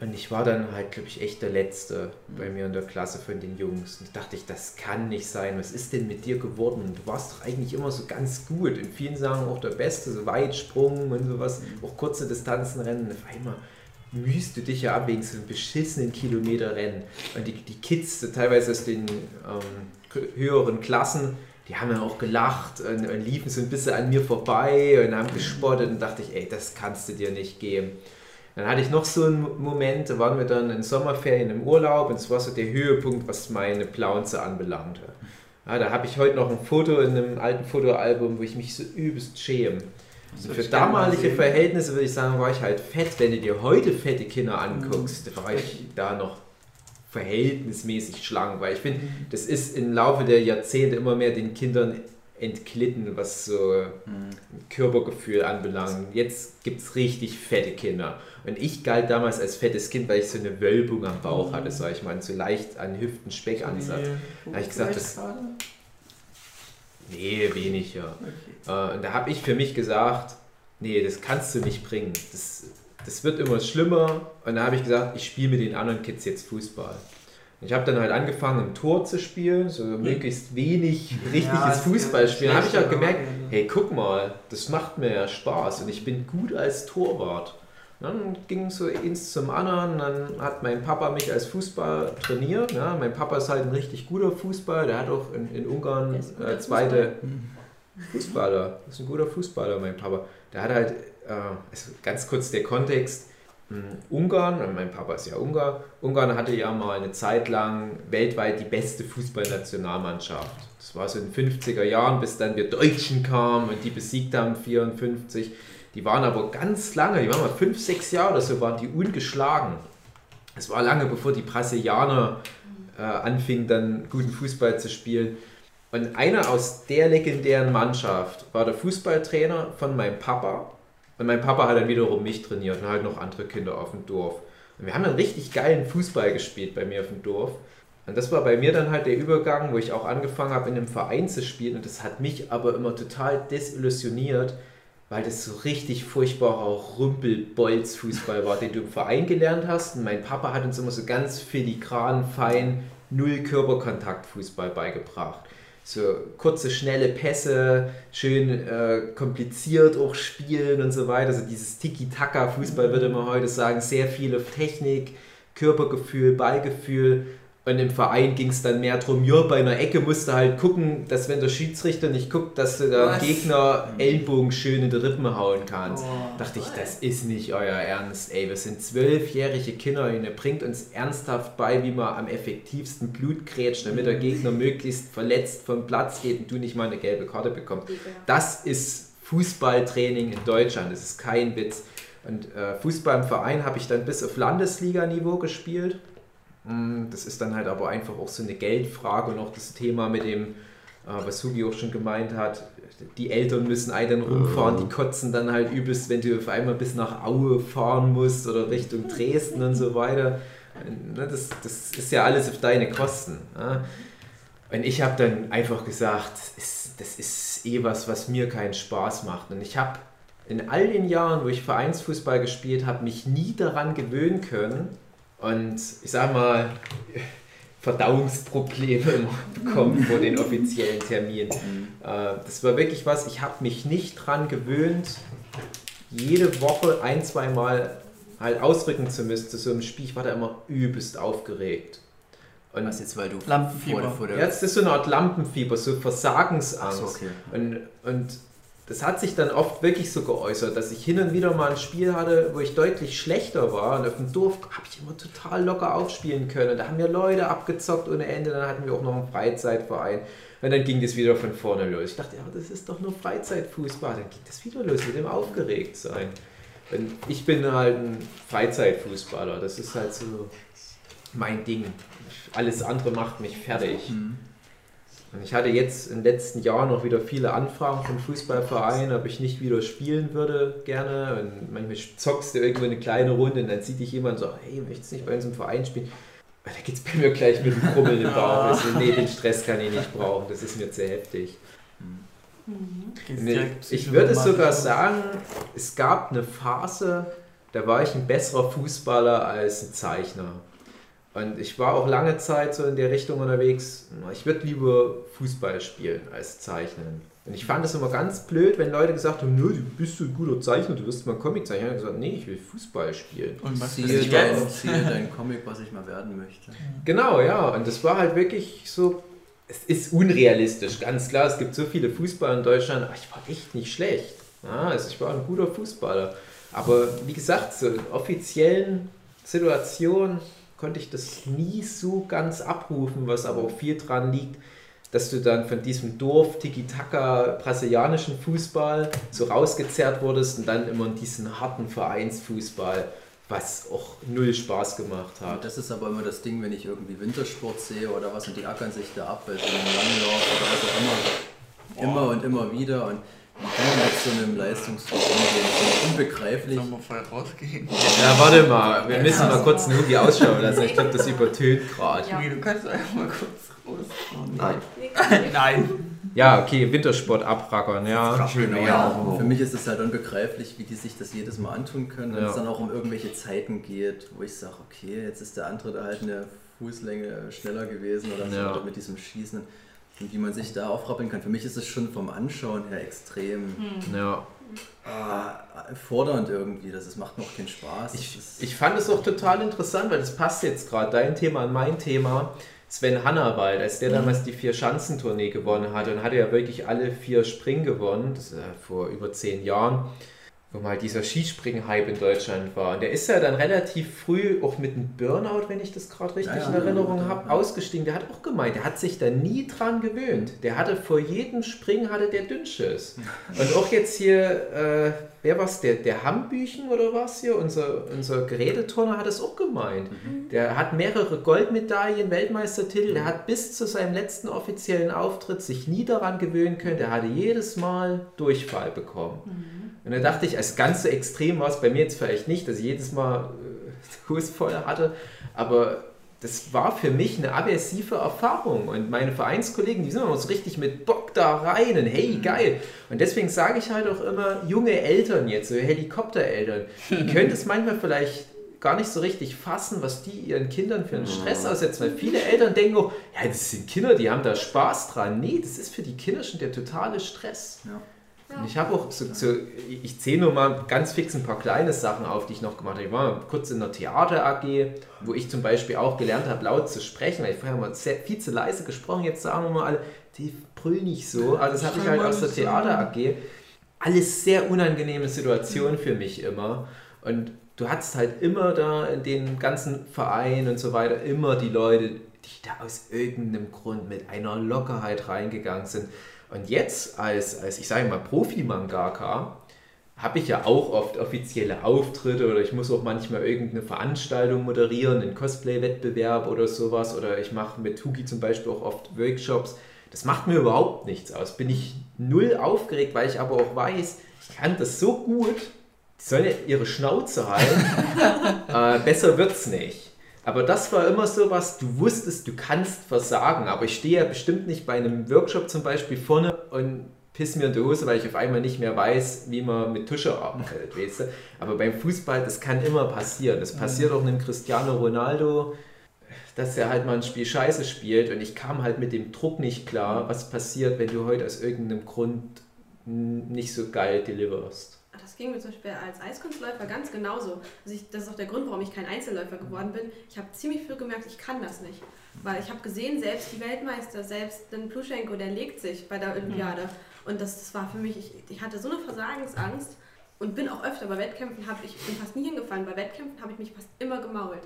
Und ich war dann halt, glaube ich, echt der Letzte bei mir in der Klasse von den Jungs. Und dachte ich, das kann nicht sein. Was ist denn mit dir geworden? Du warst doch eigentlich immer so ganz gut. In vielen Sachen auch der Beste, so Weitsprung und sowas. Auch kurze Distanzen rennen. Auf einmal mühst du dich ja ab wegen so einem beschissenen Kilometerrennen. Und die, die Kids, so teilweise aus den ähm, höheren Klassen, die haben ja auch gelacht und, und liefen so ein bisschen an mir vorbei und haben gespottet und dachte ich, ey, das kannst du dir nicht geben. Dann hatte ich noch so einen Moment, da waren wir dann in Sommerferien im Urlaub und es war so der Höhepunkt, was meine Plaunze anbelangte. Ja, da habe ich heute noch ein Foto in einem alten Fotoalbum, wo ich mich so übelst schäme. Würd für damalige. Verhältnisse würde ich sagen, war ich halt fett. Wenn du dir heute fette Kinder anguckst, war ich da noch verhältnismäßig schlank, weil ich finde, das ist im Laufe der Jahrzehnte immer mehr den Kindern entglitten, was so Mhm. Körpergefühl anbelangt. Jetzt gibt es richtig fette Kinder. Und ich galt damals als fettes Kind, weil ich so eine Wölbung am Bauch hatte, sag ich mal, und so leicht an Hüften Speck ansatz. Da hab ich gesagt, das- Nee, wenig, ja. Äh, und da habe ich für mich gesagt, nee, das kannst du nicht bringen. Das, das wird immer schlimmer. Und da habe ich gesagt, ich spiele mit den anderen Kids jetzt Fußball. Ich habe dann halt angefangen, im Tor zu spielen, so möglichst wenig richtiges Ja, das ist Fußball spielen. Da habe ich auch schlecht, gemerkt, hey, guck mal, das macht mir ja Spaß und ich bin gut als Torwart. Dann ging so eins zum anderen, dann hat mein Papa mich als Fußball trainiert. Ja, mein Papa ist halt ein richtig guter Fußballer, der hat auch in, in Ungarn ein äh, zweite Fußballer. Das ist ein guter Fußballer, mein Papa. Der hat halt, äh, also ganz kurz der Kontext, Ungarn, mein Papa ist ja Ungar, Ungarn hatte ja mal eine Zeit lang weltweit die beste Fußballnationalmannschaft. Das war so in den 50er Jahren, bis dann wir Deutschen kamen und die besiegt haben, 54. Die waren aber ganz lange, die waren mal fünf, sechs Jahre oder so, waren die ungeschlagen. Es war lange bevor die Brasilianer äh, anfingen, dann guten Fußball zu spielen. Und einer aus der legendären Mannschaft war der Fußballtrainer von meinem Papa. Und mein Papa hat dann wiederum mich trainiert und halt noch andere Kinder auf dem Dorf. Und wir haben dann richtig geilen Fußball gespielt bei mir auf dem Dorf. Und das war bei mir dann halt der Übergang, wo ich auch angefangen habe, in einem Verein zu spielen. Und das hat mich aber immer total desillusioniert, weil das so richtig furchtbarer Rümpel-Bolz-Fußball war, den du im Verein gelernt hast. Und mein Papa hat uns immer so ganz filigran, fein, null Körperkontakt-Fußball beigebracht. So kurze, schnelle Pässe, schön äh, kompliziert auch spielen und so weiter. Also dieses Tiki-Taka-Fußball würde man heute sagen, sehr viel auf Technik, Körpergefühl, Ballgefühl. Und im Verein ging es dann mehr darum, ja, bei einer Ecke musst du halt gucken, dass wenn der Schiedsrichter nicht guckt, dass du Was? Gegner Ellbogen schön in die Rippen hauen kannst. Oh. Dachte ich, das ist nicht euer Ernst, ey. Wir sind zwölfjährige Kinder und ihr bringt uns ernsthaft bei, wie man am effektivsten Blut grätscht, damit der Gegner möglichst verletzt vom Platz geht und du nicht mal eine gelbe Karte bekommst. Das ist Fußballtraining in Deutschland, das ist kein Witz. Und äh, Fußball im Verein habe ich dann bis auf Landesliga-Niveau gespielt. Mm, Das ist dann halt aber einfach auch so eine Geldfrage und auch das Thema mit dem, äh, was Hugi auch schon gemeint hat, die Eltern müssen einen dann rumfahren, die kotzen dann halt übelst, wenn du auf einmal bis nach Aue fahren musst oder Richtung Dresden und so weiter. Und, ne, Das, das ist ja alles auf deine Kosten. ja. Und ich habe dann einfach gesagt, das ist, das ist eh was, was mir keinen Spaß macht. Und ich habe in all den Jahren, wo ich Vereinsfußball gespielt habe, mich nie daran gewöhnen können. Und ich sag mal, Verdauungsprobleme bekommen vor den offiziellen Terminen. Äh, das war wirklich was, ich habe mich nicht dran gewöhnt, jede Woche ein, zwei Mal halt ausrücken zu müssen zu so einem Spiel. Ich war da immer übelst aufgeregt. Und Was jetzt, weil du Lampenfieber. vor, vor der. das ist so eine Art Lampenfieber, so Versagensangst. So, okay. Und, und das hat sich dann oft wirklich so geäußert, dass ich hin und wieder mal ein Spiel hatte, wo ich deutlich schlechter war. Und auf dem Dorf habe ich immer total locker aufspielen können. Da haben wir Leute abgezockt ohne Ende. Dann hatten wir auch noch einen Freizeitverein. Und dann ging das wieder von vorne los. Ich dachte, ja, das ist doch nur Freizeitfußball. Dann ging das wieder los mit dem Aufgeregtsein. Und ich bin halt ein Freizeitfußballer. Das ist halt so mein Ding. Alles andere macht mich fertig. Mhm. Und ich hatte jetzt in den letzten Jahren noch wieder viele Anfragen von Fußballvereinen, ob ich nicht wieder spielen würde, gerne. Und manchmal zockst du irgendwo eine kleine Runde und dann sieht dich jemand sagt, hey, möchtest du nicht bei uns im Verein spielen? Da geht es bei mir gleich mit dem Krummeln im Bauch. Ich so, nee, den Stress kann ich nicht brauchen, das ist mir zu heftig. Direkt ich würde sogar sagen, es gab eine Phase, da war ich ein besserer Fußballer als ein Zeichner. Und ich war auch lange Zeit so in der Richtung unterwegs, ich würde lieber Fußball spielen als zeichnen. Und ich fand es immer ganz blöd, wenn Leute gesagt haben, nö, du bist so ein guter Zeichner, du wirst mal Comic zeichnen. Ich habe gesagt, nee, ich will Fußball spielen. Und was Siehe ist dein, jetzt? siehe dein Comic, was ich mal werden möchte. Genau, ja. Und das war halt wirklich so. Es ist unrealistisch, ganz klar. Es gibt so viele Fußballer in Deutschland. aber Ich war echt nicht schlecht. Ja, also ich war ein guter Fußballer. Aber wie gesagt, so in offiziellen Situationen konnte ich das nie so ganz abrufen, was aber auch viel dran liegt, dass du dann von diesem Dorf Tiki-Taka brasilianischen Fußball so rausgezerrt wurdest und dann immer in diesen harten Vereinsfußball, was auch null Spaß gemacht hat. Und das ist aber immer das Ding, wenn ich irgendwie Wintersport sehe oder was und die ackern sich da ab bei so einem Langlauf oder was auch immer. Immer und immer wieder und wie kann man mit so einem ist unbegreiflich. Sollen wir voll rausgehen? Ja, warte mal, wir müssen mal kurz einen Hugi ausschauen lassen. Ich glaube, das übertönt gerade. Ja. Du kannst einfach mal kurz rausfahren. Nein. Nein. Ja, okay, Wintersport abrackern, ja. Rascheln Genau, ja. Für mich ist es halt unbegreiflich, wie die sich das jedes Mal antun können, wenn Ja. es dann auch um irgendwelche Zeiten geht, wo ich sage, okay, jetzt ist der andere da halt eine Fußlänge schneller gewesen oder so Ja. oder mit diesem Schießen. Und wie man sich da aufrappeln kann. Für mich ist es schon vom Anschauen her extrem ja. äh, fordernd irgendwie. Das, das macht mir auch keinen Spaß. Ich, ich fand es auch total interessant, weil das passt jetzt gerade dein Thema an mein Thema. Sven Hannawald, als der damals die Vier-Schanzentournee gewonnen hatte und hatte ja wirklich alle vier Springen gewonnen, das ist ja vor über zehn Jahren, wo mal dieser Skispringen-Hype in Deutschland war. Und der ist ja dann relativ früh auch mit einem Burnout, wenn ich das gerade richtig Ja, in Erinnerung ja, habe, ja. ausgestiegen. Der hat auch gemeint, der hat sich da nie dran gewöhnt. Der hatte vor jedem Springen hatte der Dünnschiss. Und auch jetzt hier, äh, wer war's, der, der Hambüchen oder was hier, unser, unser Geräteturner hat es auch gemeint. Der hat mehrere Goldmedaillen, Weltmeistertitel, der hat bis zu seinem letzten offiziellen Auftritt sich nie daran gewöhnen können, der hatte jedes Mal Durchfall bekommen. Und da dachte ich, als ganz so extrem war es bei mir jetzt vielleicht nicht, dass ich jedes Mal äh, Hus voll hatte, aber das war für mich eine aversive Erfahrung und meine Vereinskollegen, die sind immer so richtig mit Bock da rein und hey, geil. Und deswegen sage ich halt auch immer, junge Eltern jetzt, so Helikoptereltern, die können das manchmal vielleicht gar nicht so richtig fassen, was die ihren Kindern für einen Stress aussetzen, weil viele Eltern denken, oh, ja, das sind Kinder, die haben da Spaß dran. Nee, das ist für die Kinder schon der totale Stress. Ja. Und ich habe auch so, so ich zähle nur mal ganz fix ein paar kleine Sachen auf, die ich noch gemacht habe. Ich war kurz in der Theater AG, wo ich zum Beispiel auch gelernt habe, laut zu sprechen, weil ich vorher mal sehr, viel zu leise gesprochen, jetzt sagen wir mal alle, die brüllen nicht so. Also das habe ich halt aus der Theater AG. Alles sehr unangenehme Situationen für mich immer. Und du hattest halt immer da in den ganzen Vereinen und so weiter immer die Leute, die da aus irgendeinem Grund mit einer Lockerheit reingegangen sind. Und jetzt als, als ich sage mal, Profi-Mangaka, habe ich ja auch oft offizielle Auftritte oder ich muss auch manchmal irgendeine Veranstaltung moderieren, einen Cosplay-Wettbewerb oder sowas. Oder ich mache mit Hugi zum Beispiel auch oft Workshops. Das macht mir überhaupt nichts aus. Bin ich null aufgeregt, weil ich aber auch weiß, ich kann das so gut, die sollen ja ihre Schnauze halten. äh, besser wird's nicht. Aber das war immer so was, du wusstest, du kannst versagen, aber ich stehe ja bestimmt nicht bei einem Workshop zum Beispiel vorne und piss mir in die Hose, weil ich auf einmal nicht mehr weiß, wie man mit Tusche arbeitet, weißt du? Aber beim Fußball, das kann immer passieren. Das passiert auch einem Cristiano Ronaldo, dass er halt mal ein Spiel scheiße spielt und ich kam halt mit dem Druck nicht klar, was passiert, wenn du heute aus irgendeinem Grund nicht so geil deliverst. Das ging mir zum Beispiel als Eiskunstläufer ganz genauso. Also ich, das ist auch der Grund, warum ich kein Einzelläufer geworden bin. Ich habe ziemlich früh gemerkt, ich kann das nicht. Weil ich habe gesehen, selbst die Weltmeister, selbst den Pluschenko, der legt sich bei der Olympiade. Und das, das war für mich, ich, ich hatte so eine Versagensangst und bin auch öfter bei Wettkämpfen, hab, ich bin fast nie hingefallen. Bei Wettkämpfen habe ich mich fast immer gemault.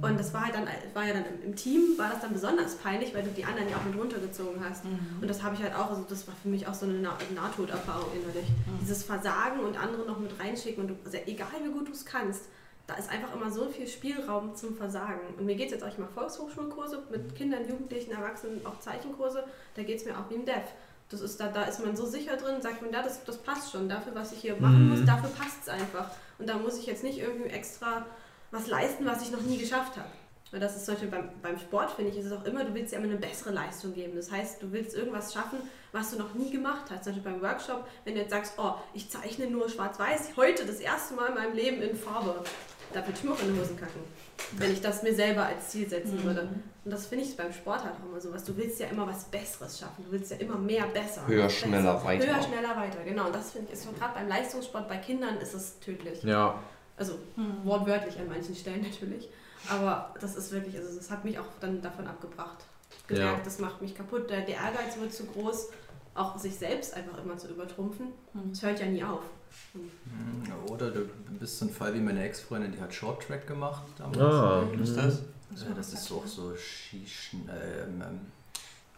Und das war halt dann, war ja dann im, Team, war das dann besonders peinlich, weil du die anderen ja auch mit runtergezogen hast. Und das habe ich halt auch, also das war für mich auch so eine Na Nahtoderfahrung innerlich. Dieses Versagen und andere noch mit reinschicken und du, also egal wie gut du es kannst, da ist einfach immer so viel Spielraum zum Versagen. Und mir geht es jetzt auch, ich mache Volkshochschulkurse mit Kindern, Jugendlichen, Erwachsenen, auch Zeichenkurse, da geht es mir auch wie im Dev. Das ist da, da ist man so sicher drin, sagt man, ja, das, das passt schon, dafür, was ich hier machen muss, dafür passt es einfach. Und da muss ich jetzt nicht irgendwie extra was leisten, was ich noch nie geschafft habe. Weil das ist zum Beispiel beim, beim Sport, finde ich, ist es auch immer, du willst ja immer eine bessere Leistung geben. Das heißt, du willst irgendwas schaffen, was du noch nie gemacht hast. Zum Beispiel beim Workshop, wenn du jetzt sagst, oh, ich zeichne nur schwarz-weiß, heute das erste Mal in meinem Leben in Farbe. Da würde ich mir auch in die Hosen kacken, wenn ich das mir selber als Ziel setzen würde. Und das finde ich beim Sport halt auch immer so was. Du willst ja immer was Besseres schaffen. Du willst ja immer mehr besser. Höher, besser. schneller, weiter. Höher, schneller, weiter. Genau. Und das finde ich ist schon gerade beim Leistungssport bei Kindern ist es tödlich. Ja, Also wortwörtlich an manchen Stellen natürlich. Aber das ist wirklich, also das hat mich auch dann davon abgebracht. Gemerkt, Ja. das macht mich kaputt. Der, der Ehrgeiz wird zu groß, auch sich selbst einfach immer zu übertrumpfen. Das hört ja nie auf. Ja, Oder du bist so ein Fall wie meine Ex-Freundin, die hat Short Track gemacht damals. Ah, Was ist das? Ja, das ist auch so Schießen. Ähm, ähm,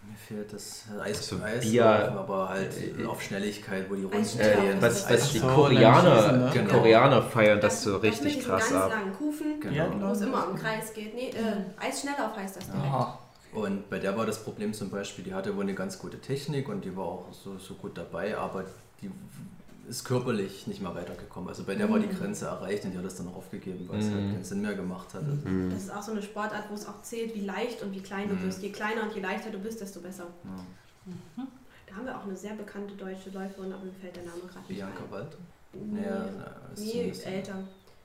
mir fehlt das Eis, So Eis Bier- aber halt äh, auf Schnelligkeit, wo die Runden äh, drehen. was, was die so, Koreaner, ne? Genau. Koreaner feiern das so mit richtig diesen krass ganz ab. langen Kufen, Genau. Ja, wo es immer im Kreis geht. Nee, äh, Eisschnelllauf heißt das direkt. Aha. Und bei der war das Problem zum Beispiel, die hatte wohl eine ganz gute Technik und die war auch so, so gut dabei, aber die ist körperlich nicht mehr weitergekommen. Also bei der war die Grenze erreicht und die hat das dann auch aufgegeben, weil es halt keinen Sinn mehr gemacht hat. Also, Das ist auch so eine Sportart, wo es auch zählt, wie leicht und wie klein du bist. Je kleiner und je leichter du bist, desto besser. ja. Da Da haben wir auch eine sehr bekannte deutsche Läuferin, aber mir fällt der Name gerade nicht Bianca ein. Walter? Nee, Ja, ist nee älter.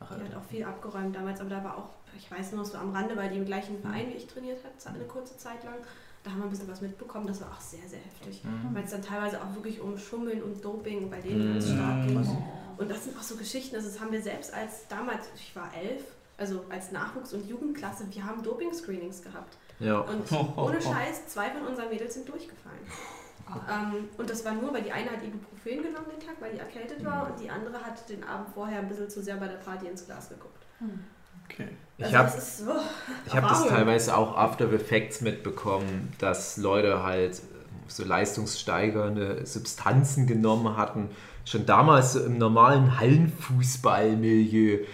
Ach, Die Alter. hat auch viel abgeräumt damals, aber da war auch, ich weiß nur noch so am Rande, weil die im gleichen Verein wie ich trainiert hat, eine kurze Zeit lang. Da haben wir ein bisschen was mitbekommen, das war auch sehr, sehr heftig. Mhm. Weil es dann teilweise auch wirklich um Schummeln und Doping bei denen ganz stark ging. Und das sind auch so Geschichten, also das haben wir selbst als damals, ich war elf, also als Nachwuchs- und Jugendklasse, wir haben Doping-Screenings gehabt. Ja. Und ohne Scheiß, zwei von unseren Mädels sind durchgefallen. Ähm, und das war nur, weil die eine hat Ibuprofen genommen den Tag, weil die erkältet war, und die andere hat den Abend vorher ein bisschen zu sehr bei der Party ins Glas geguckt. Okay. Ich Also habe das ist so. Ich habe das teilweise auch After Effects mitbekommen, dass Leute halt so leistungssteigernde Substanzen genommen hatten. Schon damals so im normalen Hallenfußballmilieu. Äh,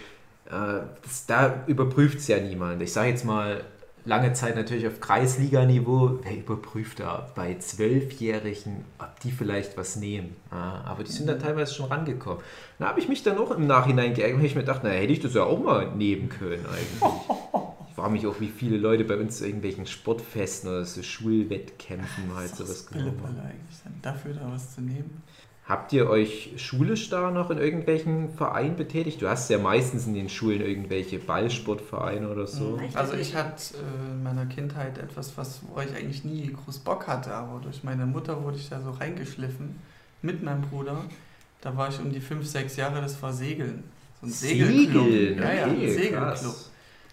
das, da überprüft es ja niemand. Ich sage jetzt mal, lange Zeit natürlich auf Kreisliganiveau. Wer überprüft da bei Zwölfjährigen, ob die vielleicht was nehmen? Ja, aber die sind da teilweise schon rangekommen. Da habe ich mich dann auch im Nachhinein geärgert, weil ich mir dachte, na hätte ich das ja auch mal nehmen können eigentlich. Ich frage mich auch, wie viele Leute bei uns zu irgendwelchen Sportfesten oder so Schulwettkämpfen halt Das ist sowas genommen haben. eigentlich dann dafür da was zu nehmen. Habt ihr euch schulisch da noch in irgendwelchen Vereinen betätigt? Du hast ja meistens in den Schulen irgendwelche Ballsportvereine oder so. Echt? Also ich hatte äh, in meiner Kindheit etwas, was, wo ich eigentlich nie groß Bock hatte, aber durch meine Mutter wurde ich da so reingeschliffen mit meinem Bruder. Da war ich um die 5, 6 Jahre, das war Segeln. So ein Segelclub. Segeln, Ja, ja, ein okay, Segelclub.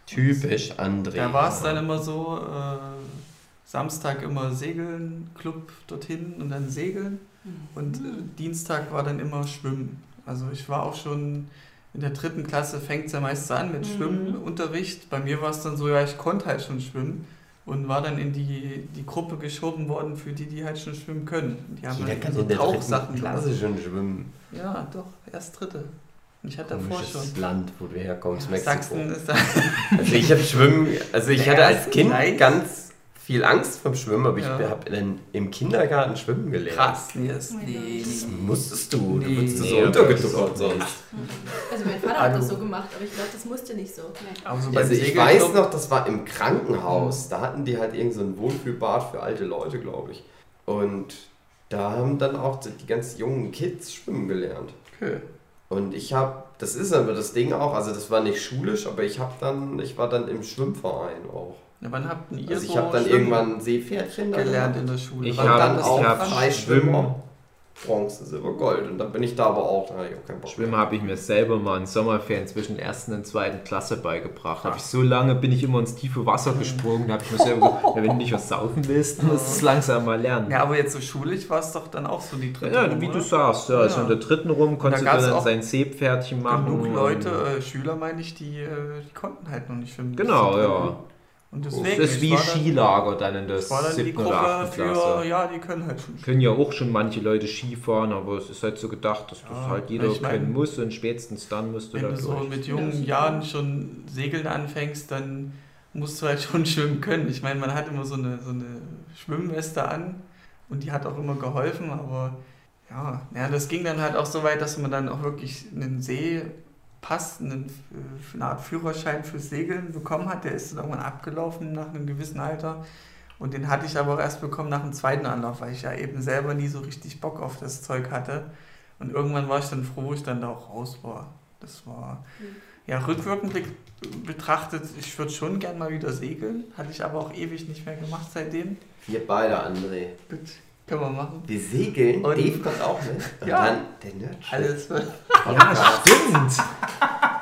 Typisch André. Da war es dann immer so, äh, Samstag immer Segeln, Club dorthin und dann Segeln. Und äh, Dienstag war dann immer Schwimmen. Also ich war auch schon in der dritten Klasse, fängt es ja meist so an mit Mhm. Schwimmunterricht. Bei mir war es dann so, ja, ich konnte halt schon schwimmen und war dann in die, die Gruppe geschoben worden für die, die halt schon schwimmen können. Die haben Jeder halt kann so in der Tauchsachen dritten Klasse schon schwimmen. Ja, doch, erst dritte. Ich hatte davor schon. Land, wo du herkommst, Ja, Mexiko. Sachsen ist da. Also ich habe Schwimmen, also ich Der hatte als Kind ganz viel Angst vom Schwimmen, aber ich Ja. habe im Kindergarten schwimmen gelernt. Krass, nee, das, Oh nee, Das nee. musstest du, du Nee. wurdest so Nee, auch sonst. Also mein Vater hat das so gemacht, aber ich glaube, das musste nicht so. Aber so beim Also ich Segelclub- weiß noch, das war im Krankenhaus. Da hatten die halt irgend so ein Wohlfühlbad für alte Leute, glaube ich. Und da haben dann auch die ganz jungen Kids schwimmen gelernt. Okay. Und ich habe, das ist aber das Ding auch, also das war nicht schulisch, aber ich habe dann, ich war dann im Schwimmverein auch. Ja, wann habt ihr Also ich so habe dann schwimmen irgendwann Seepferdchen da gelernt in der Schule? Ich Und hab- dann auch hab Freischwimmer. Bronze, Silber, Gold. Und dann bin ich da aber auch, da hatte ich auch keinen Bock Schwimmen habe ich mir selber mal in Sommerferien zwischen ersten und zweiten Klasse beigebracht. Habe ich so lange bin ich immer ins tiefe Wasser gesprungen, da habe ich mir selber gesagt, ja, wenn du nicht was saufen willst, musst du es langsam mal lernen. Ja, aber jetzt so schulisch war es doch dann auch so die dritte Ja, rum, wie du oder? sagst, ja, also Ja. in der dritten rum konntest du gab's dann sein Seepferdchen machen. Genug Leute, äh, Schüler meine ich, die, äh, die konnten halt noch nicht schwimmen. Genau, zur dritten. Und Das deswegen, ist ich wie war dann- Skilager dann in der die siebten oder Gruppe achten für, Klasse. ja, die können halt schon. Können ja auch schon manche Leute Skifahren, aber es ist halt so gedacht, dass das Ja, halt jeder ich mein, können muss und spätestens dann musst du Wenn da du so durch. mit jungen Jahren schon segeln anfängst, dann musst du halt schon schwimmen können. Ich meine, man hat immer so eine, so eine Schwimmweste an und die hat auch immer geholfen, aber ja, ja, das ging dann halt auch so weit, dass man dann auch wirklich einen Seepass, einen, äh, eine Art Führerschein fürs Segeln bekommen hat. Der ist dann irgendwann abgelaufen nach einem gewissen Alter. Und den hatte ich aber auch erst bekommen nach dem zweiten Anlauf, weil ich ja eben selber nie so richtig Bock auf das Zeug hatte. Und irgendwann war ich dann froh, wo ich dann da auch raus war. Das war, ja, rückwirkend be- betrachtet, ich würde schon gern mal wieder segeln. Hatte ich aber auch ewig nicht mehr gemacht seitdem. Wir beide, André. Gut, können wir machen. Wir segeln, Und- Dave kommt auch mit. Und Ja. dann der Nerd. Alles wird Ja, stimmt!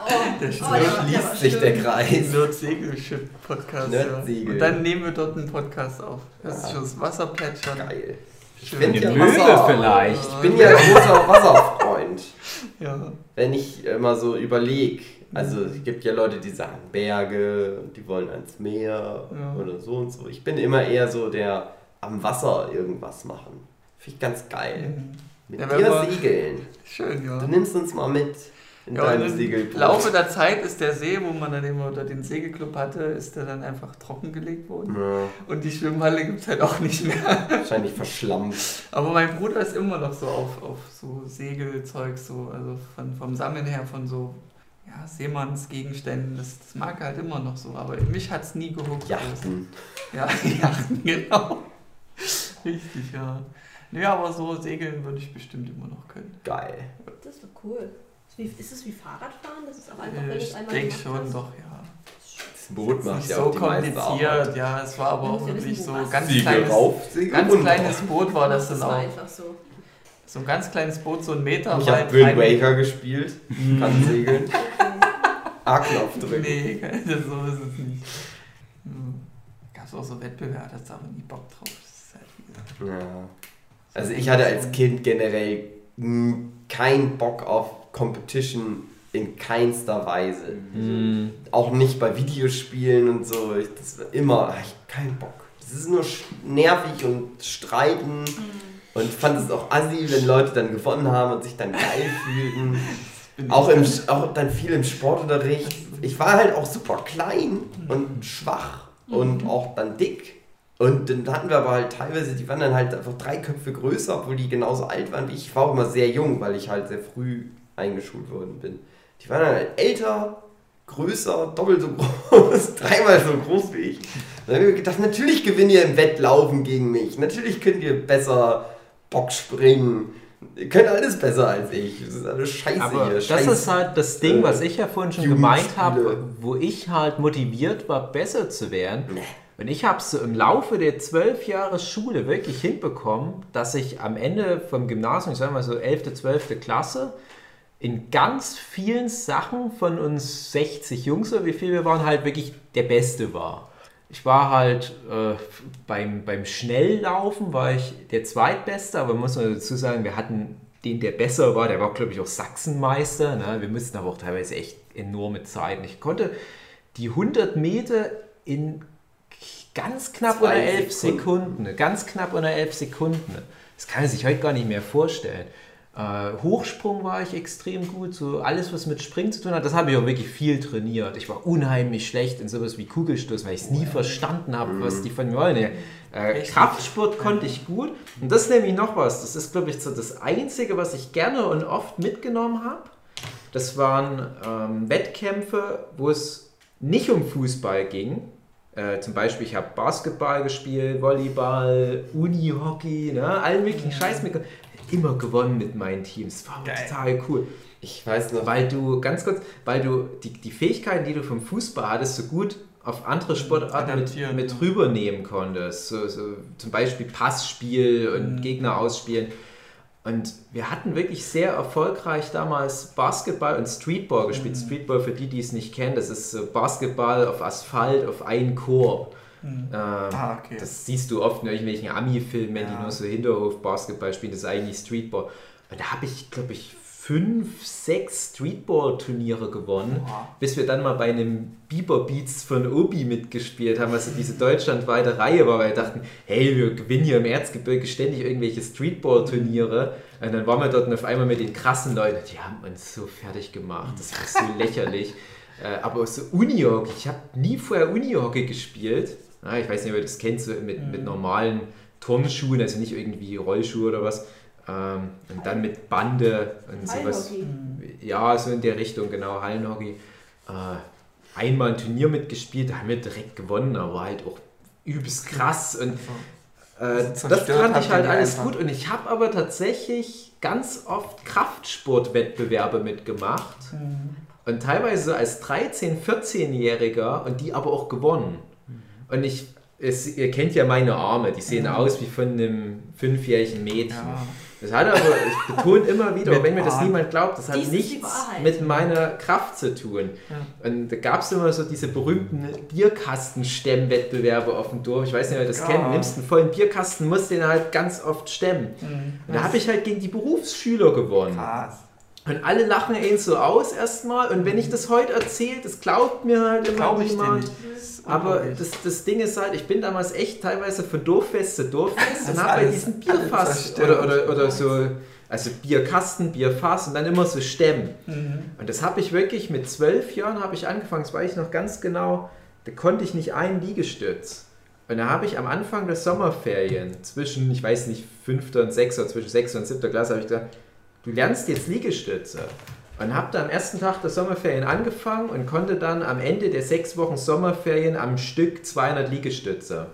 Oh, der war Schließt sich der. Kreis. Nerd-Segelschiff-Podcast. Nerd-Segel. Und dann nehmen wir dort einen Podcast auf. Das ist Ja. schon das Wasserplätschern. Geil. Ich bin Eine ja Wasser. vielleicht. Ich bin ja großer Wasserfreund. Ja. Wenn ich immer so überlege, also es gibt ja Leute, die sagen Berge und die wollen ans Meer Ja. oder so und so. Ich bin immer eher so der am Wasser irgendwas machen. Finde ich ganz geil. Mhm. Mit Ja, dir wir- segeln. Schön, ja. Du nimmst uns mal mit in Ja, deinem im Segelboot. Laufe der Zeit ist der See, wo man dann immer unter den Segelclub hatte, ist der dann einfach trockengelegt worden. Ja, Und die Schwimmhalle gibt es halt auch nicht mehr. wahrscheinlich verschlammt. Aber mein Bruder ist immer noch so auf, auf so Segelzeug, so, also von, vom Sammeln her von so ja, Seemannsgegenständen. Das, das mag er halt immer noch so. Aber mich hat es nie gehuckt. Yachten. Ja, Yachten, genau. Richtig, ja. Nö, aber so segeln würde ich bestimmt immer noch können. Geil. Das ist doch cool. Ist, es wie Fahrradfahren? Das ist auch einfach, wenn Äh, du Ich es einmal denke schon, hast? doch, ja. Das Boot macht Nicht ja so auch die kompliziert, ja. Es war aber auch wirklich wissen, so ganz Siegel kleines, rauf, Siegel ganz kleines Boot war das Das dann war auch. einfach so. So ein ganz kleines Boot, so ein Meter Ich weit. habe Wind Waker gespielt, kann segeln. A-Knopf drücken. Nee, das, so ist es nicht. Hm. Gab es auch so Wettbewerbe, da hast du aber nie Bock drauf. Ja. Also ich hatte als Kind generell keinen Bock auf Competition in keinster Weise. Mhm. Auch nicht bei Videospielen und so. Ich, das war immer, ach, ich hab keinen Bock. Das ist nur nervig und streiten. Und ich fand es auch assi, wenn Leute dann gewonnen haben und sich dann geil fühlten. Auch, im, auch dann viel im Sportunterricht. Ich war halt auch super klein und schwach und auch dann dick. Und dann hatten wir aber halt teilweise, die waren dann halt einfach drei Köpfe größer, obwohl die genauso alt waren wie ich. Ich war auch immer sehr jung, weil ich halt sehr früh eingeschult worden bin. Die waren dann halt älter, größer, doppelt so groß, dreimal so groß wie ich. Dann habe ich mir gedacht, natürlich gewinnt ihr im Wettlaufen gegen mich. Natürlich könnt ihr besser Bock springen. Ihr könnt alles besser als ich. Das ist alles scheiße Aber hier. das Scheiß ist halt das Ding, äh, was ich ja vorhin schon gemeint habe, wo ich halt motiviert war, besser zu werden. Nee. Und ich habe es so im Laufe der zwölf Jahre Schule wirklich hinbekommen, dass ich am Ende vom Gymnasium, ich sage mal so 11., 12. Klasse, in ganz vielen Sachen von uns 60 Jungs, oder wie viel wir waren, halt wirklich der Beste war. Ich war halt äh, beim, beim Schnelllaufen war ich der Zweitbeste, aber muss man dazu sagen, wir hatten den, der besser war, der war, glaube ich, auch Sachsenmeister. Ne? Wir mussten aber auch teilweise echt enorme Zeiten. Ich konnte die 100 Meter in ganz knapp Zwei unter 11 Sekunden. Sekunden, ganz knapp unter 11 Sekunden. Das kann man sich heute gar nicht mehr vorstellen. Äh, Hochsprung war ich extrem gut, so alles, was mit Springen zu tun hat, das habe ich auch wirklich viel trainiert. Ich war unheimlich schlecht in sowas wie Kugelstoß, weil ich es nie verstanden habe, was die von mir wollen. Äh? Kraftsport konnte ich gut. Und das ist nämlich noch was. Das ist, glaube ich, so das Einzige, was ich gerne und oft mitgenommen habe. Das waren ähm, Wettkämpfe, wo es nicht um Fußball ging. Äh, zum Beispiel, ich habe Basketball gespielt, Volleyball, Unihockey, ne, allen möglichen Scheiß mit. Immer gewonnen mit meinen Teams. War Geil. total cool. Ich weiß noch, Weil du, ganz kurz, weil du die, die Fähigkeiten, die du vom Fußball hattest, so gut auf andere Sportarten mit, mit ja. rübernehmen konntest. So, so, zum Beispiel Passspiel und Mhm. Gegner ausspielen. Und wir hatten wirklich sehr erfolgreich damals Basketball und Streetball gespielt. Mhm. Streetball, für die, die es nicht kennen, das ist so Basketball auf Asphalt, auf einen Korb. Hm. Ähm, Ah, okay. das siehst du oft in irgendwelchen Ami-Filmen, wenn die Ja. nur so Hinterhof-Basketball spielen, das ist eigentlich Streetball. Und da habe ich, glaube ich, fünf, sechs Streetball-Turniere gewonnen, Oha. bis wir dann mal bei einem Bieber Beats von Obi mitgespielt haben, also diese deutschlandweite Reihe war, weil wir dachten, hey, wir gewinnen hier im Erzgebirge ständig irgendwelche Streetball-Turniere. Und dann waren wir dort und auf einmal mit den krassen Leuten, die haben uns so fertig gemacht, das war so lächerlich. Äh, aber so Unihockey, ich habe nie vorher Unihockey gespielt. Ich weiß nicht, ob ihr das kennt, so mit, mit normalen Turnschuhen, also nicht irgendwie Rollschuhe oder was. Ähm, und dann mit Bande und sowas. Eishockey. Ja, so in der Richtung, genau, Hallenhockey. Äh, einmal ein Turnier mitgespielt, da haben wir direkt gewonnen, aber war halt auch übelst krass. Und äh, das fand ich halt alles einfach. gut. Und ich habe aber tatsächlich ganz oft Kraftsportwettbewerbe mitgemacht. Hm. Und teilweise so als 13-, 14-Jähriger und die aber auch gewonnen. Und ich, es, ihr kennt ja meine Arme, die sehen aus wie von einem fünfjährigen Mädchen. Ja. Das hat aber, ich betone immer wieder, wenn mir das niemand glaubt, das hat Dies nichts mit meiner Kraft zu tun. Und da gab es immer so diese berühmten Bierkastenstemmwettbewerbe auf dem Dorf. Ich weiß nicht, ob ihr das Ja. kennt. Du nimmst einen vollen Bierkasten, musst den halt ganz oft stemmen. Hm. Und da habe ich halt gegen die Berufsschüler gewonnen. Krass. Und alle lachen ihn so aus erstmal. Und wenn ich das heute erzähle, das glaubt mir halt immer dir niemand. Aber das, das Ding ist halt, ich bin damals echt teilweise von Dorffest zu Dorffest und habe bei alles- diesem alles Bierfass oder, oder, oder so, also Bierkasten, Bierfass und dann immer so Stemmen. Mhm. Und das habe ich wirklich mit zwölf Jahren habe ich angefangen, das weiß ich noch ganz genau, da konnte ich nicht einen Liegestütz. Und da habe ich am Anfang der Sommerferien zwischen, ich weiß nicht, fünfter und sechster, zwischen sechster und siebter Klasse, habe ich gesagt, du lernst jetzt Liegestütze. Und habe da am ersten Tag der Sommerferien angefangen und konnte dann am Ende der sechs Wochen Sommerferien am Stück 200 Liegestütze.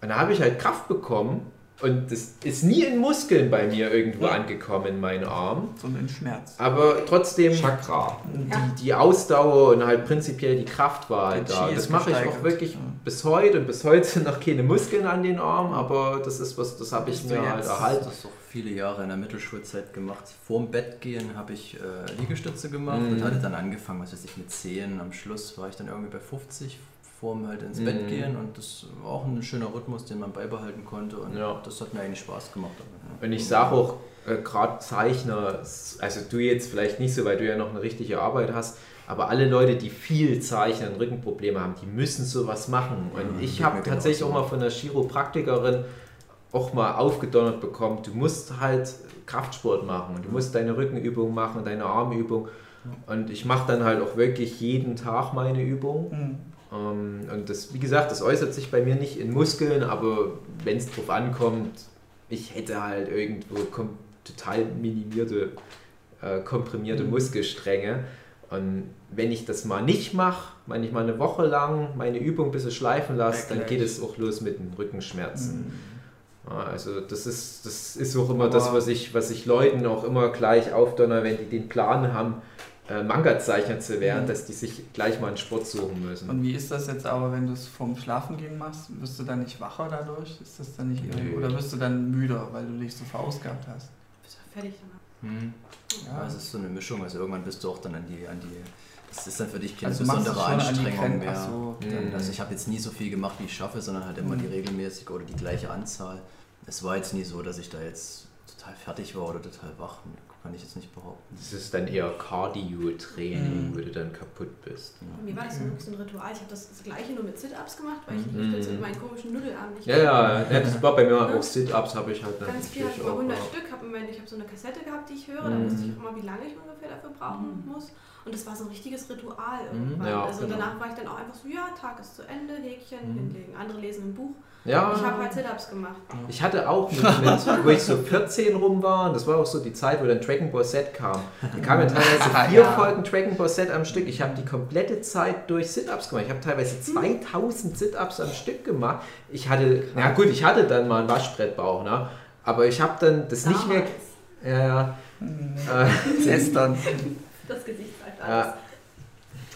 Und da habe ich halt Kraft bekommen Und das ist nie in Muskeln bei mir irgendwo angekommen, mein Arm. Sondern Schmerz. Aber trotzdem, Chakra. die, die Ausdauer und halt prinzipiell die Kraft war halt da. Das ist mache ich auch wirklich Ja. bis heute und bis heute noch keine Muskeln an den Armen, aber das ist was, das habe ich mir halt jetzt- Ich habe erhalten. das auch viele Jahre in der Mittelschulzeit gemacht. Vorm Bett gehen habe ich äh, Liegestütze gemacht Mhm. und hatte dann angefangen, was weiß ich, mit 10. Am Schluss war ich dann irgendwie bei 50 vorm halt ins Bett Mhm. gehen und das war auch ein schöner Rhythmus, den man beibehalten konnte und Ja. das hat mir eigentlich Spaß gemacht. Und ich sage auch, äh, gerade Zeichner, also du jetzt vielleicht nicht so, weil du ja noch eine richtige Arbeit hast, aber alle Leute, die viel zeichnen, Rückenprobleme haben, die müssen sowas machen. Und Mhm, ich habe tatsächlich auch mal von der Chiropraktikerin auch mal aufgedonnert bekommen, du musst halt Kraftsport machen und du musst deine Rückenübung machen, deine Armübung. Und ich mache dann halt auch wirklich jeden Tag meine Übung. Hm. Ähm, und das, wie gesagt, das äußert sich bei mir nicht in Muskeln, aber wenn es drauf ankommt, ich hätte halt irgendwo total minimierte, äh, komprimierte Mhm. Muskelstränge. Und wenn ich das mal nicht mache, wenn ich mal eine Woche lang meine Übung ein bisschen schleifen lasse, dann geht es auch los mit den Rückenschmerzen. Hm. Ja, also das ist, das ist auch immer Aber- das, was ich, was ich Leuten auch immer gleich aufdonner, wenn die den Plan haben, äh, Manga-Zeichner zu werden, Mhm. dass die sich gleich mal einen Sport suchen müssen. Und wie ist das jetzt aber, wenn du es vorm Schlafengehen machst? Wirst du dann nicht wacher dadurch? Ist das dann nicht irgendwie, Nö. oder wirst du dann müder, weil du dich so verausgabt hast? Bist du fertig danach. Hm. Ja. Ja, es ist so eine Mischung. Also irgendwann bist du auch dann an die, an die. Das ist dann für dich keine Also besondere Anstrengung mehr. So. Dann, Mhm. also ich habe jetzt nie so viel gemacht, wie ich schaffe, sondern halt immer Mhm. die regelmäßig oder die gleiche Anzahl. Es war jetzt nie so, dass ich da jetzt total fertig war oder total wach. Kann ich jetzt nicht behaupten. Das ist dann eher Cardio-Training, Mhm. wo du dann kaputt bist. Bei mir war das so ein so ein Ritual. Ich habe das, das gleiche nur mit Sit-Ups gemacht, weil ich Mhm. mhm. mit meinen komischen Nudelarmen nicht Ja, ja, ja, das war bei mir auch Sit-Ups, habe ich halt dann Ganz viel, über 100 auch. Stück. Hab, ich habe so eine Kassette gehabt, die ich höre. Da Mhm. wusste ich auch immer, wie lange ich ungefähr dafür brauchen muss. Und das war so ein richtiges Ritual irgendwann. Ja, also genau. danach war ich dann auch einfach so, ja, Tag ist zu Ende, Häkchen Mhm. hinlegen. Andere lesen ein Buch. Ja, Ich habe halt Sit-Ups gemacht. ich hatte auch mit, mit, wo ich so 14 rum war, und das war auch so die Zeit, wo dann Dragon Ball Z kam. Da kamen ja teilweise vier Ja. Folgen Dragon Ball Z am Stück. Ich habe die komplette Zeit durch Sit-Ups gemacht. Ich habe teilweise Mhm. 2000 Sit-Ups am Stück gemacht. Ich hatte, na gut, ich hatte dann mal einen Waschbrettbauch, ne? aber ich habe dann das nicht mehr. Ja, ja. Äh. Das Gesicht sagt alles.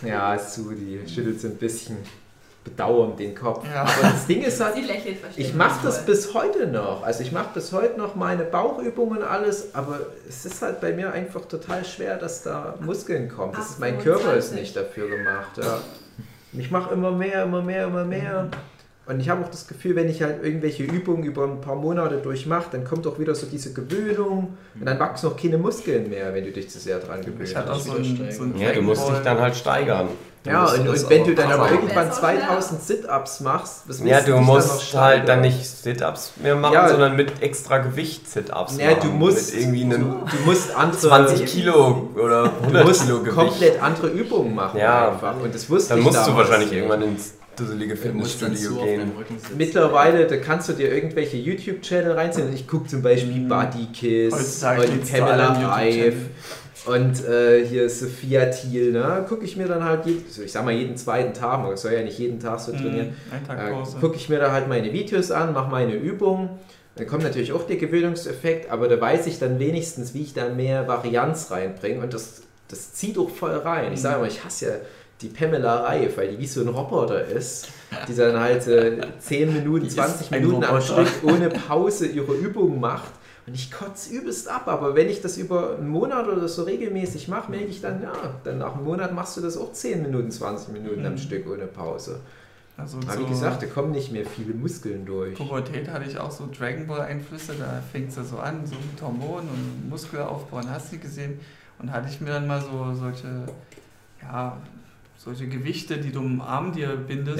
Ja, ja, Sue, die schüttelt so ein bisschen bedauernd den Kopf. Ja. Aber das Ding ist halt, Sie lächelt ich mache das bis heute noch. Also ich mache bis heute noch meine Bauchübungen und alles, aber es ist halt bei mir einfach total schwer, dass da Muskeln kommen. Das ist, mein Körper ist 28. nicht dafür gemacht. Ja. Ich mache immer mehr, immer mehr, immer mehr. Und ich habe auch das Gefühl, wenn ich halt irgendwelche Übungen über ein paar Monate durchmache, dann kommt auch wieder so diese Gewöhnung und dann wachsen auch keine Muskeln mehr, wenn du dich zu sehr dran gewöhnst. Auch so ein, so ein Ja, du musst dich dann halt steigern. Du Ja, musst und, und wenn du dann aber irgendwann Das ist auch schwer. 2000 Sit-Ups machst, was Ja, du dich dann musst halt dann nicht Sit-Ups mehr machen, Ja. sondern mit extra Gewicht Sit-Ups Ja, du machen. musst, Mit irgendwie einem du musst andere, 20 Kilo oder du 100 musst Kilo Gewicht. komplett andere Übungen machen Ja. einfach. Und das wusste Dann ich musst du damals wahrscheinlich nicht. irgendwann ins dusselige Fitnessstudio gehen. Mittlerweile, da kannst du dir irgendwelche YouTube-Channel reinziehen. Ich gucke zum Beispiel Mhm. Buddy Kiss und Pamela Reif und äh, hier Sophia Thiel. Ne? Gucke ich mir dann halt, jeden, so ich sag mal jeden zweiten Tag, man soll ja nicht jeden Tag so trainieren. Hm, Ein Tag Äh, Pause. gucke ich mir da halt meine Videos an, mache meine Übungen. Dann kommt natürlich auch der Gewöhnungseffekt, aber da weiß ich dann wenigstens, wie ich da mehr Varianz reinbringe und das, das zieht auch voll rein. Ich sage mal, ich hasse ja die Pamela Reif, weil die wie so ein Roboter ist, die dann halt äh, 10 Minuten, Die ist 20 ein Minuten am. Stück ohne Pause ihre Übungen macht. Und ich kotze übelst ab, aber wenn ich das über einen Monat oder so regelmäßig mache, merke ich dann, ja, dann nach einem Monat machst du das auch 10 Minuten, 20 Minuten am Mhm. Stück ohne Pause. Also Aber so wie gesagt, da kommen nicht mehr viele Muskeln durch. Pubertät hatte ich auch so Dragon Ball Einflüsse, da fängt es ja so an, so mit Hormonen und Muskelaufbau und hast du gesehen. Und hatte ich mir dann mal so solche, ja, solche Gewichte, die du am Arm dir bindest,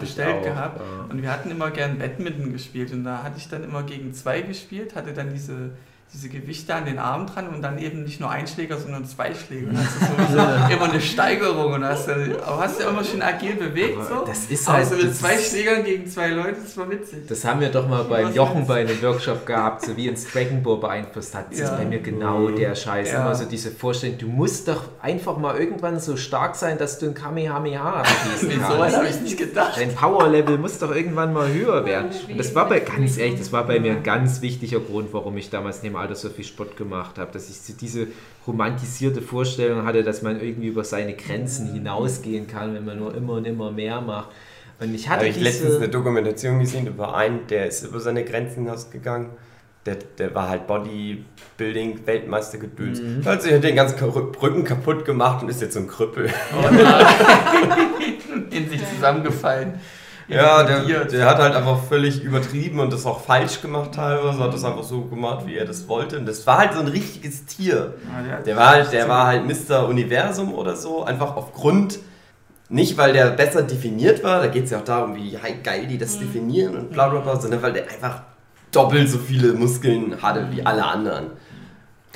bestellt gehabt. Ja. Und wir hatten immer gern Badminton gespielt und da hatte ich dann immer gegen zwei gespielt, hatte dann diese, diese Gewichte an den Arm dran und dann eben nicht nur ein Schläger, sondern zwei Schläger. Und das ist so immer eine Steigerung und hast dann, aber hast du ja immer schön agil bewegt. Aber So. das ist halt- so mit das zwei Schlägern gegen zwei Leute, das war witzig. Das haben wir doch mal beim Jochen bei einem Workshop gehabt, so wie uns Dragon Ball beeinflusst hat. Das Ja. ist bei mir genau der Scheiß. Ja. Immer so diese Vorstellung, du musst doch einfach mal irgendwann so stark sein, dass du ein Kamehameha schießen so weit kannst. habe ich nicht gedacht. Dein Power-Level muss doch irgendwann mal höher werden. Und das war bei, ganz ehrlich, das war bei mir ein ganz wichtiger Grund, warum ich damals in Alter so viel Sport gemacht habe. Dass ich diese romantisierte Vorstellung hatte, dass man irgendwie über seine Grenzen hinausgehen kann, wenn man nur immer und immer mehr macht. Und ich hatte Habe ich letztens eine. Dokumentation gesehen über einen, der ist über seine Grenzen hinausgegangen. Der, der war halt Bodybuilding-Weltmeister gedöns. Mhm. Hat sich den ganzen Rücken kaputt gemacht und ist jetzt so ein Krüppel. In sich zusammengefallen. Ja, der, der hat halt einfach völlig übertrieben und das auch falsch gemacht teilweise. Hat das einfach so gemacht, wie er das wollte. Und das war halt so ein richtiges Tier. Ja, Der war halt, der war halt Mr. Universum oder so, einfach aufgrund, nicht weil der besser definiert war, da geht es ja auch darum, wie geil die das definieren und bla bla bla, sondern weil der einfach doppelt so viele Muskeln hatte wie alle anderen.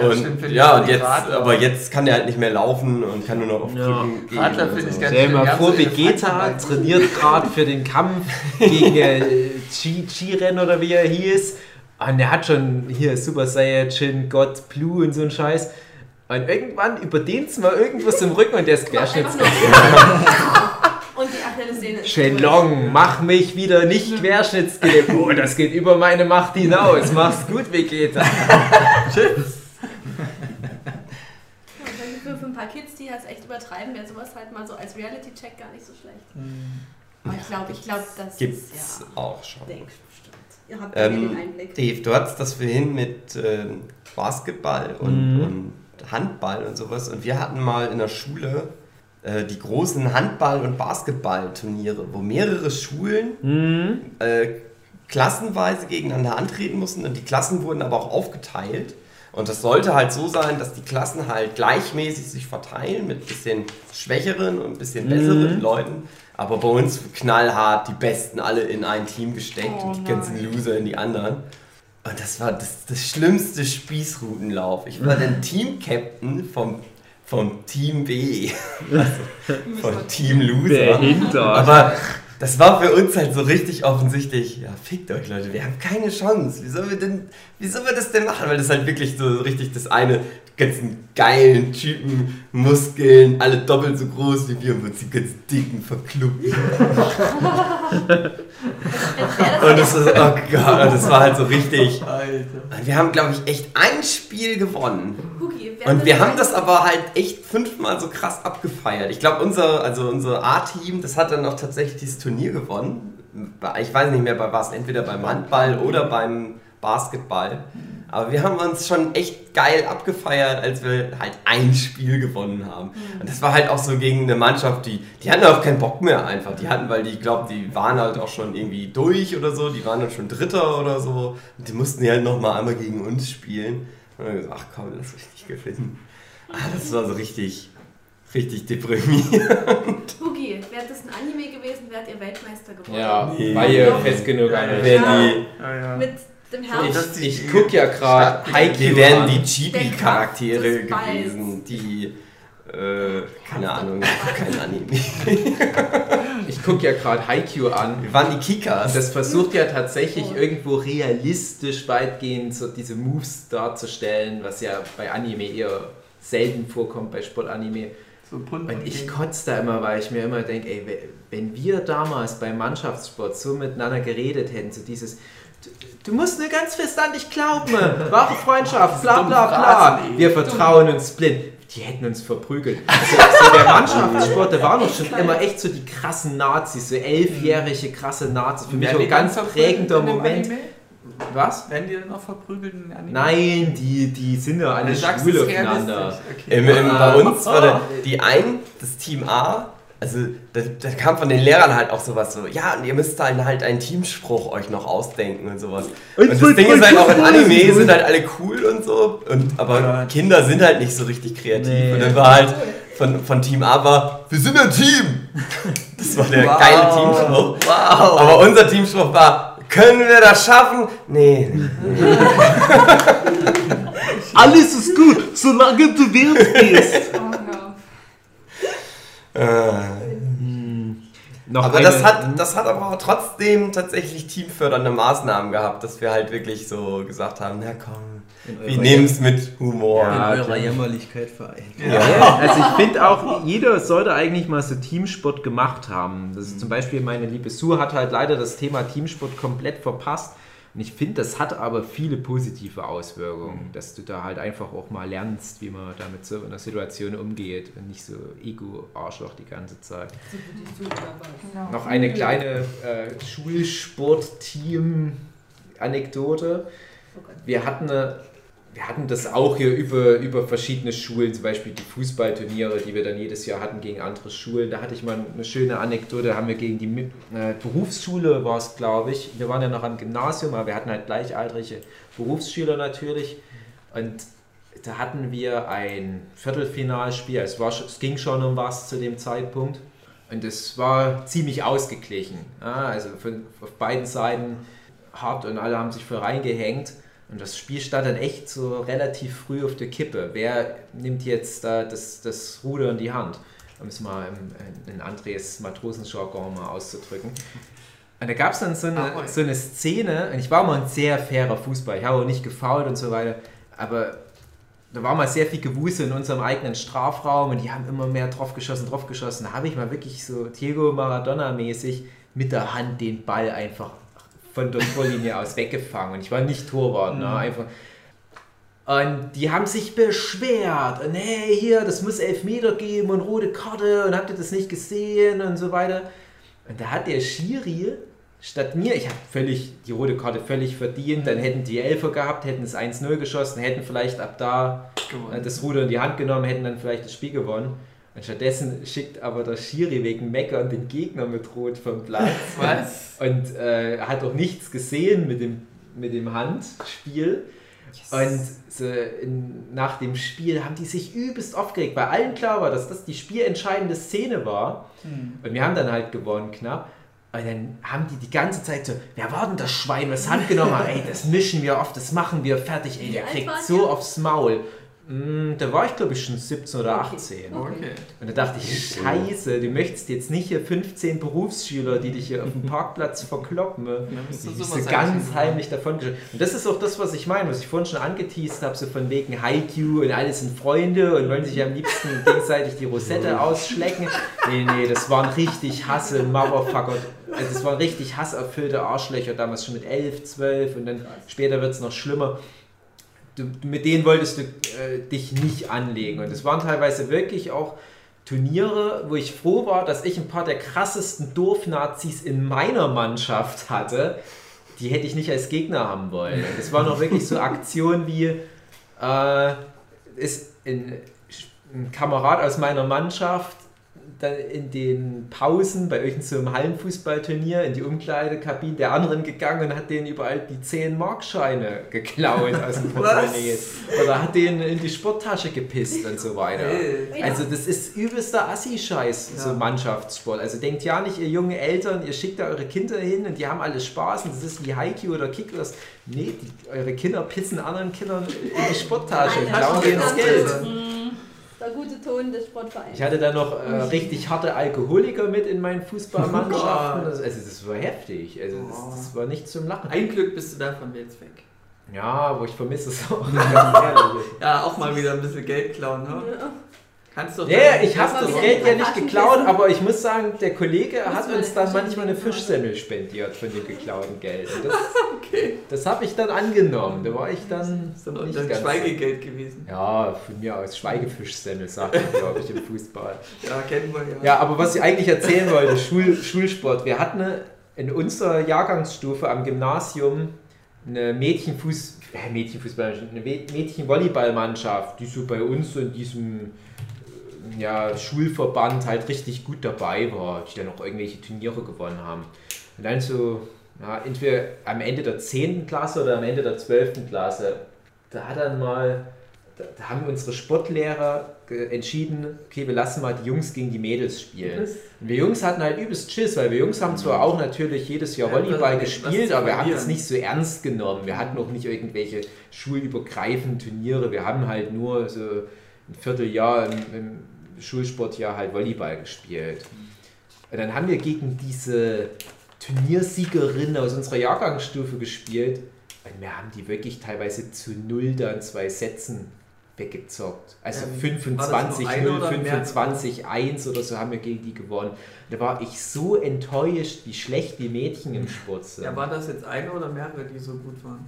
Das Und stimmt, ich ja, und jetzt, Radler. aber jetzt kann der halt nicht mehr laufen und kann nur noch auf Ja. Krücken gehen. Radler finde ich so. ganz Stell dir mal vor, Vegeta trainiert gerade für den Kampf gegen äh, Chi- Chi-Ren oder wie er hieß. Und er hat schon hier Super Saiyajin, God Blue und so ein Scheiß. Und irgendwann überdehnt mal irgendwas im Rücken und der ist querschnitts. Und die Achillessehne ist Shenlong, mach mich wieder nicht querschnittsgelähmt. Oh, das geht über meine Macht hinaus. Mach's gut, Vegeta. Für, für ein paar Kids, die das echt übertreiben, wäre sowas halt mal so als Reality-Check gar nicht so schlecht. Aber ich glaube, ich glaube, das Gibt's ist ja. auch schon. Denk bestimmt. Ihr habt ja den Ähm, Einblick. Dave, du hattest das vorhin mit ähm, Basketball und, Mhm. und Handball und sowas. Und wir hatten mal in der Schule äh, die großen Handball- und Basketballturniere, wo mehrere Schulen Mhm. äh, klassenweise gegeneinander antreten mussten und die Klassen wurden aber auch aufgeteilt. Und das sollte halt so sein, dass die Klassen halt gleichmäßig sich verteilen mit bisschen schwächeren und bisschen besseren Leuten. Aber bei uns knallhart die Besten alle in ein Team gesteckt Oh und die ganzen nein. Loser in die anderen. Und das war das, das schlimmste Spießrutenlauf. Ich war dann Team-Captain vom, vom Team B. Also vom Team Loser. Aber das war für uns halt so richtig offensichtlich, ja, fickt euch Leute, wir haben keine Chance. Wie sollen wir denn, wie sollen wir das denn machen? Weil das halt wirklich so richtig das eine, ganzen geilen Typen, Muskeln, alle doppelt so groß wie wir und uns die ganz dicken verkluppen. Und das, ist, oh Gott, das war halt so richtig. Alter. Und wir haben, glaube ich, echt ein Spiel gewonnen. Hugi, Und wir haben das aber halt echt fünfmal so krass abgefeiert. Ich glaube, unser, also unser A-Team, das hat dann auch tatsächlich dieses Turnier gewonnen. Ich weiß nicht mehr, bei was, entweder beim Handball oder beim Basketball. Aber wir haben uns schon echt geil abgefeiert, als wir halt ein Spiel gewonnen haben. Und das war halt auch so gegen eine Mannschaft, die, die hatten auch keinen Bock mehr einfach. Die hatten, weil die, ich glaube, die waren halt auch schon irgendwie durch oder so, die waren dann schon Dritter oder so. Und die mussten ja halt nochmal einmal gegen uns spielen. Und dann gesagt, ach komm, lass nicht gewinnen. Ah, das war so richtig, richtig deprimierend. Hugi, wäre das ein Anime gewesen, wärt ihr Weltmeister geworden. Ja, Nee. war ihr fest genug Ja, Ja. die, Ja, ja. Mit dem Herbst. die- Ich guck ja gerade wir Haikyuu wären an. die Chibi-Charaktere gewesen, die, äh, keine Ahnung, kein Anime. Ich guck ja gerade Haikyuu an. Wir waren die Kickers. Das versucht ja tatsächlich irgendwo realistisch weitgehend so diese Moves darzustellen, was ja bei Anime eher selten vorkommt, bei Sportanime. So Und ich kotze da immer, weil ich mir immer denke, ey, we- wenn wir damals beim Mannschaftssport so miteinander geredet hätten, so dieses, du, musst nur ganz fest an dich glauben, wahre Freundschaft, bla bla bla, wir vertrauen uns blind. Die hätten uns verprügelt. Also, so der Mannschaftssport, da waren doch schon immer echt so die krassen Nazis, so elfjährige krasse Nazis. Für mich auch ein ganz prägender Moment. Anime? Was? Werden die dann auch verprügelt in Anime? Nein, die, die sind ja alle schwul aufeinander. Okay. Im, im, bei uns war der, die ein, das Team A, also da, da kam von den Lehrern halt auch sowas so, ja, und ihr müsst dann halt einen Teamspruch euch noch ausdenken und sowas. Und das Ding ist halt auch in Anime sind halt alle cool und so, und, aber Ja. Kinder sind halt nicht so richtig kreativ. Nee. Und dann war halt von, von Team A war, wir sind ein Team! Das war der Wow. geile Teamspruch. Wow. Aber unser Teamspruch war, können wir das schaffen? Nee. Alles ist gut, solange du Wirt bist. Noch aber das hat, das hat aber trotzdem tatsächlich teamfördernde Maßnahmen gehabt, dass wir halt wirklich so gesagt haben, na komm, In wir nehmen es mit Humor. in Ja, eurer klar. Jämmerlichkeit vereint. Ja, also ich finde auch, jeder sollte eigentlich mal so Teamsport gemacht haben. Das ist zum Beispiel meine liebe Sue hat halt leider das Thema Teamsport komplett verpasst. Und ich finde, das hat aber viele positive Auswirkungen, dass du da halt einfach auch mal lernst, wie man da mit so einer Situation umgeht und nicht so Ego-Arschloch die ganze Zeit. Genau. Noch eine kleine äh, Schulsport-Team-Anekdote. Wir hatten, eine, wir hatten das auch hier über, über verschiedene Schulen, zum Beispiel die Fußballturniere, die wir dann jedes Jahr hatten gegen andere Schulen. Da hatte ich mal eine schöne Anekdote, da haben wir gegen die äh, Berufsschule, war es glaube ich, wir waren ja noch am Gymnasium, aber wir hatten halt gleichaltrige Berufsschüler natürlich. Und da hatten wir ein Viertelfinalspiel, es, war, es ging schon um was zu dem Zeitpunkt. Und es war ziemlich ausgeglichen. Ja, also von, auf beiden Seiten hart und alle haben sich voll reingehängt. Und das Spiel stand dann echt so relativ früh auf der Kippe. Wer nimmt jetzt da das, das Ruder in die Hand? Um es mal in, in Andres Matrosenjargon mal auszudrücken. Und da gab es dann so eine, Ahoi. so eine Szene, und ich war mal ein sehr fairer Fußball, ich habe auch nicht gefault und so weiter, aber da war mal sehr viel Gewusel in unserem eigenen Strafraum und die haben immer mehr drauf geschossen, drauf geschossen. Da habe ich mal wirklich so Diego Maradona-mäßig mit der Hand den Ball einfach von der Torlinie aus weggefangen. Und ich war nicht Torwart, ne? einfach. Und die haben sich beschwert. Und hey, hier, das muss Elfmeter geben und rote Karte und habt ihr das nicht gesehen und so weiter. Und da hat der Schiri statt mir, ich habe völlig die rote Karte völlig verdient, dann hätten die Elfer gehabt, hätten es 1-0 geschossen, hätten vielleicht ab da äh, Gewonnen. das Ruder in die Hand genommen, hätten dann vielleicht das Spiel gewonnen. Und stattdessen schickt aber der Schiri wegen Meckern den Gegner mit Rot vom Platz. Was? Und äh, hat auch nichts gesehen mit dem, mit dem Handspiel. Und so in, nach dem Spiel haben die sich übelst aufgeregt, weil allen klar war, dass das die spielentscheidende Szene war. Hm. Und wir haben dann halt gewonnen knapp. Und dann haben die die ganze Zeit so, wer war denn das Schwein, was Hand genommen hat? Ey, das mischen wir oft, das machen wir fertig. Ey, der kriegt so aufs Maul. Mm, da war ich glaube ich schon 17 oder 18. Okay. Und da dachte ich, scheiße, du möchtest jetzt nicht hier 15 Berufsschüler, die dich hier auf dem Parkplatz verkloppen. Du bist sowas du ganz heimlich davon. Und das ist auch das, was ich meine, was ich vorhin schon angeteased habe, so von wegen Haiku und alle sind Freunde und wollen sich am liebsten gegenseitig die Rosette ausschlecken. Nee, nee, das waren richtig Hasse, Motherfucker. Also das waren richtig hasserfüllte Arschlöcher, damals schon mit 11, 12 und dann später wird es noch schlimmer. Du, mit denen wolltest du äh, dich nicht anlegen. Und es waren teilweise wirklich auch Turniere, wo ich froh war, dass ich ein paar der krassesten Dorfnazis in meiner Mannschaft hatte. Die hätte ich nicht als Gegner haben wollen. Und es waren auch wirklich so Aktionen wie, äh, ist ein, ein Kamerad aus meiner Mannschaft in den Pausen bei irgendeinem so einem Hallenfußballturnier in die Umkleidekabine der anderen gegangen und hat denen überall die 10 Markscheine geklaut aus dem Portemonnaie. Oder hat denen in die Sporttasche gepisst und so weiter. Also das ist übelster Assi-Scheiß, so Ja. Mannschaftssport. Also denkt ja nicht, ihr jungen Eltern, ihr schickt da eure Kinder hin und die haben alles Spaß und das ist wie Haiku oder Kickers. Nee, die, eure Kinder pissen anderen Kindern in die Sporttasche und klauen denen das Geld. Das. Der gute Ton des Sportvereins. Ich hatte da noch äh, richtig harte Alkoholiker mit in meinen Fußballmannschaften. Das, also das war heftig. Also das, das war nicht zum Lachen. Ein Glück bist du davon jetzt weg. Ja, aber ich vermisse es auch. Ja, auch mal wieder ein bisschen Geld klauen, ne? Ja. Kannst doch. Ja, ich habe das Geld ja nicht geklaut, aber ich muss sagen, der Kollege Muss hat uns dann manchmal eine Fischsemmel spendiert von dem geklauten Geld. Und das, Okay. das habe ich dann angenommen. Da war ich dann Das ist doch nicht dein ganz- Schweigegeld gewesen. Ja, von mir aus Schweigefischsemmel, sagt man, glaube ich, im Fußball. Ja, kennen wir ja. Ja, aber was ich eigentlich erzählen wollte, Schul, Schulsport. Wir hatten eine, in unserer Jahrgangsstufe am Gymnasium eine Mädchenfuß, äh, Mädchenfußball, eine Mäd- Mädchenvolleyballmannschaft, die so bei uns in diesem ja, Schulverband halt richtig gut dabei war, die dann auch irgendwelche Turniere gewonnen haben. Und dann so, ja, entweder am Ende der 10. Klasse oder am Ende der 12. Klasse, da hat dann mal da, da haben unsere Sportlehrer entschieden, okay, wir lassen mal die Jungs gegen die Mädels spielen. Und wir Jungs hatten halt übelst Schiss, weil wir Jungs haben zwar auch natürlich jedes Jahr Ja, Volleyball was- gespielt, aber wir haben das nicht so ernst genommen. Wir hatten auch nicht irgendwelche schulübergreifenden Turniere. Wir haben halt nur so ein Vierteljahr im, im Schulsportjahr halt Volleyball gespielt. Und dann haben wir gegen diese Turniersiegerin aus unserer Jahrgangsstufe gespielt. Und wir haben die wirklich teilweise zu null dann zwei Sätzen weggezockt. Also Ähm, war das 25 nur eine 0, oder mehr? 25 1 oder so haben wir gegen die gewonnen. Da war ich so enttäuscht, wie schlecht die Mädchen im Sport sind. Ja, war das jetzt eine oder mehrere, die so gut waren?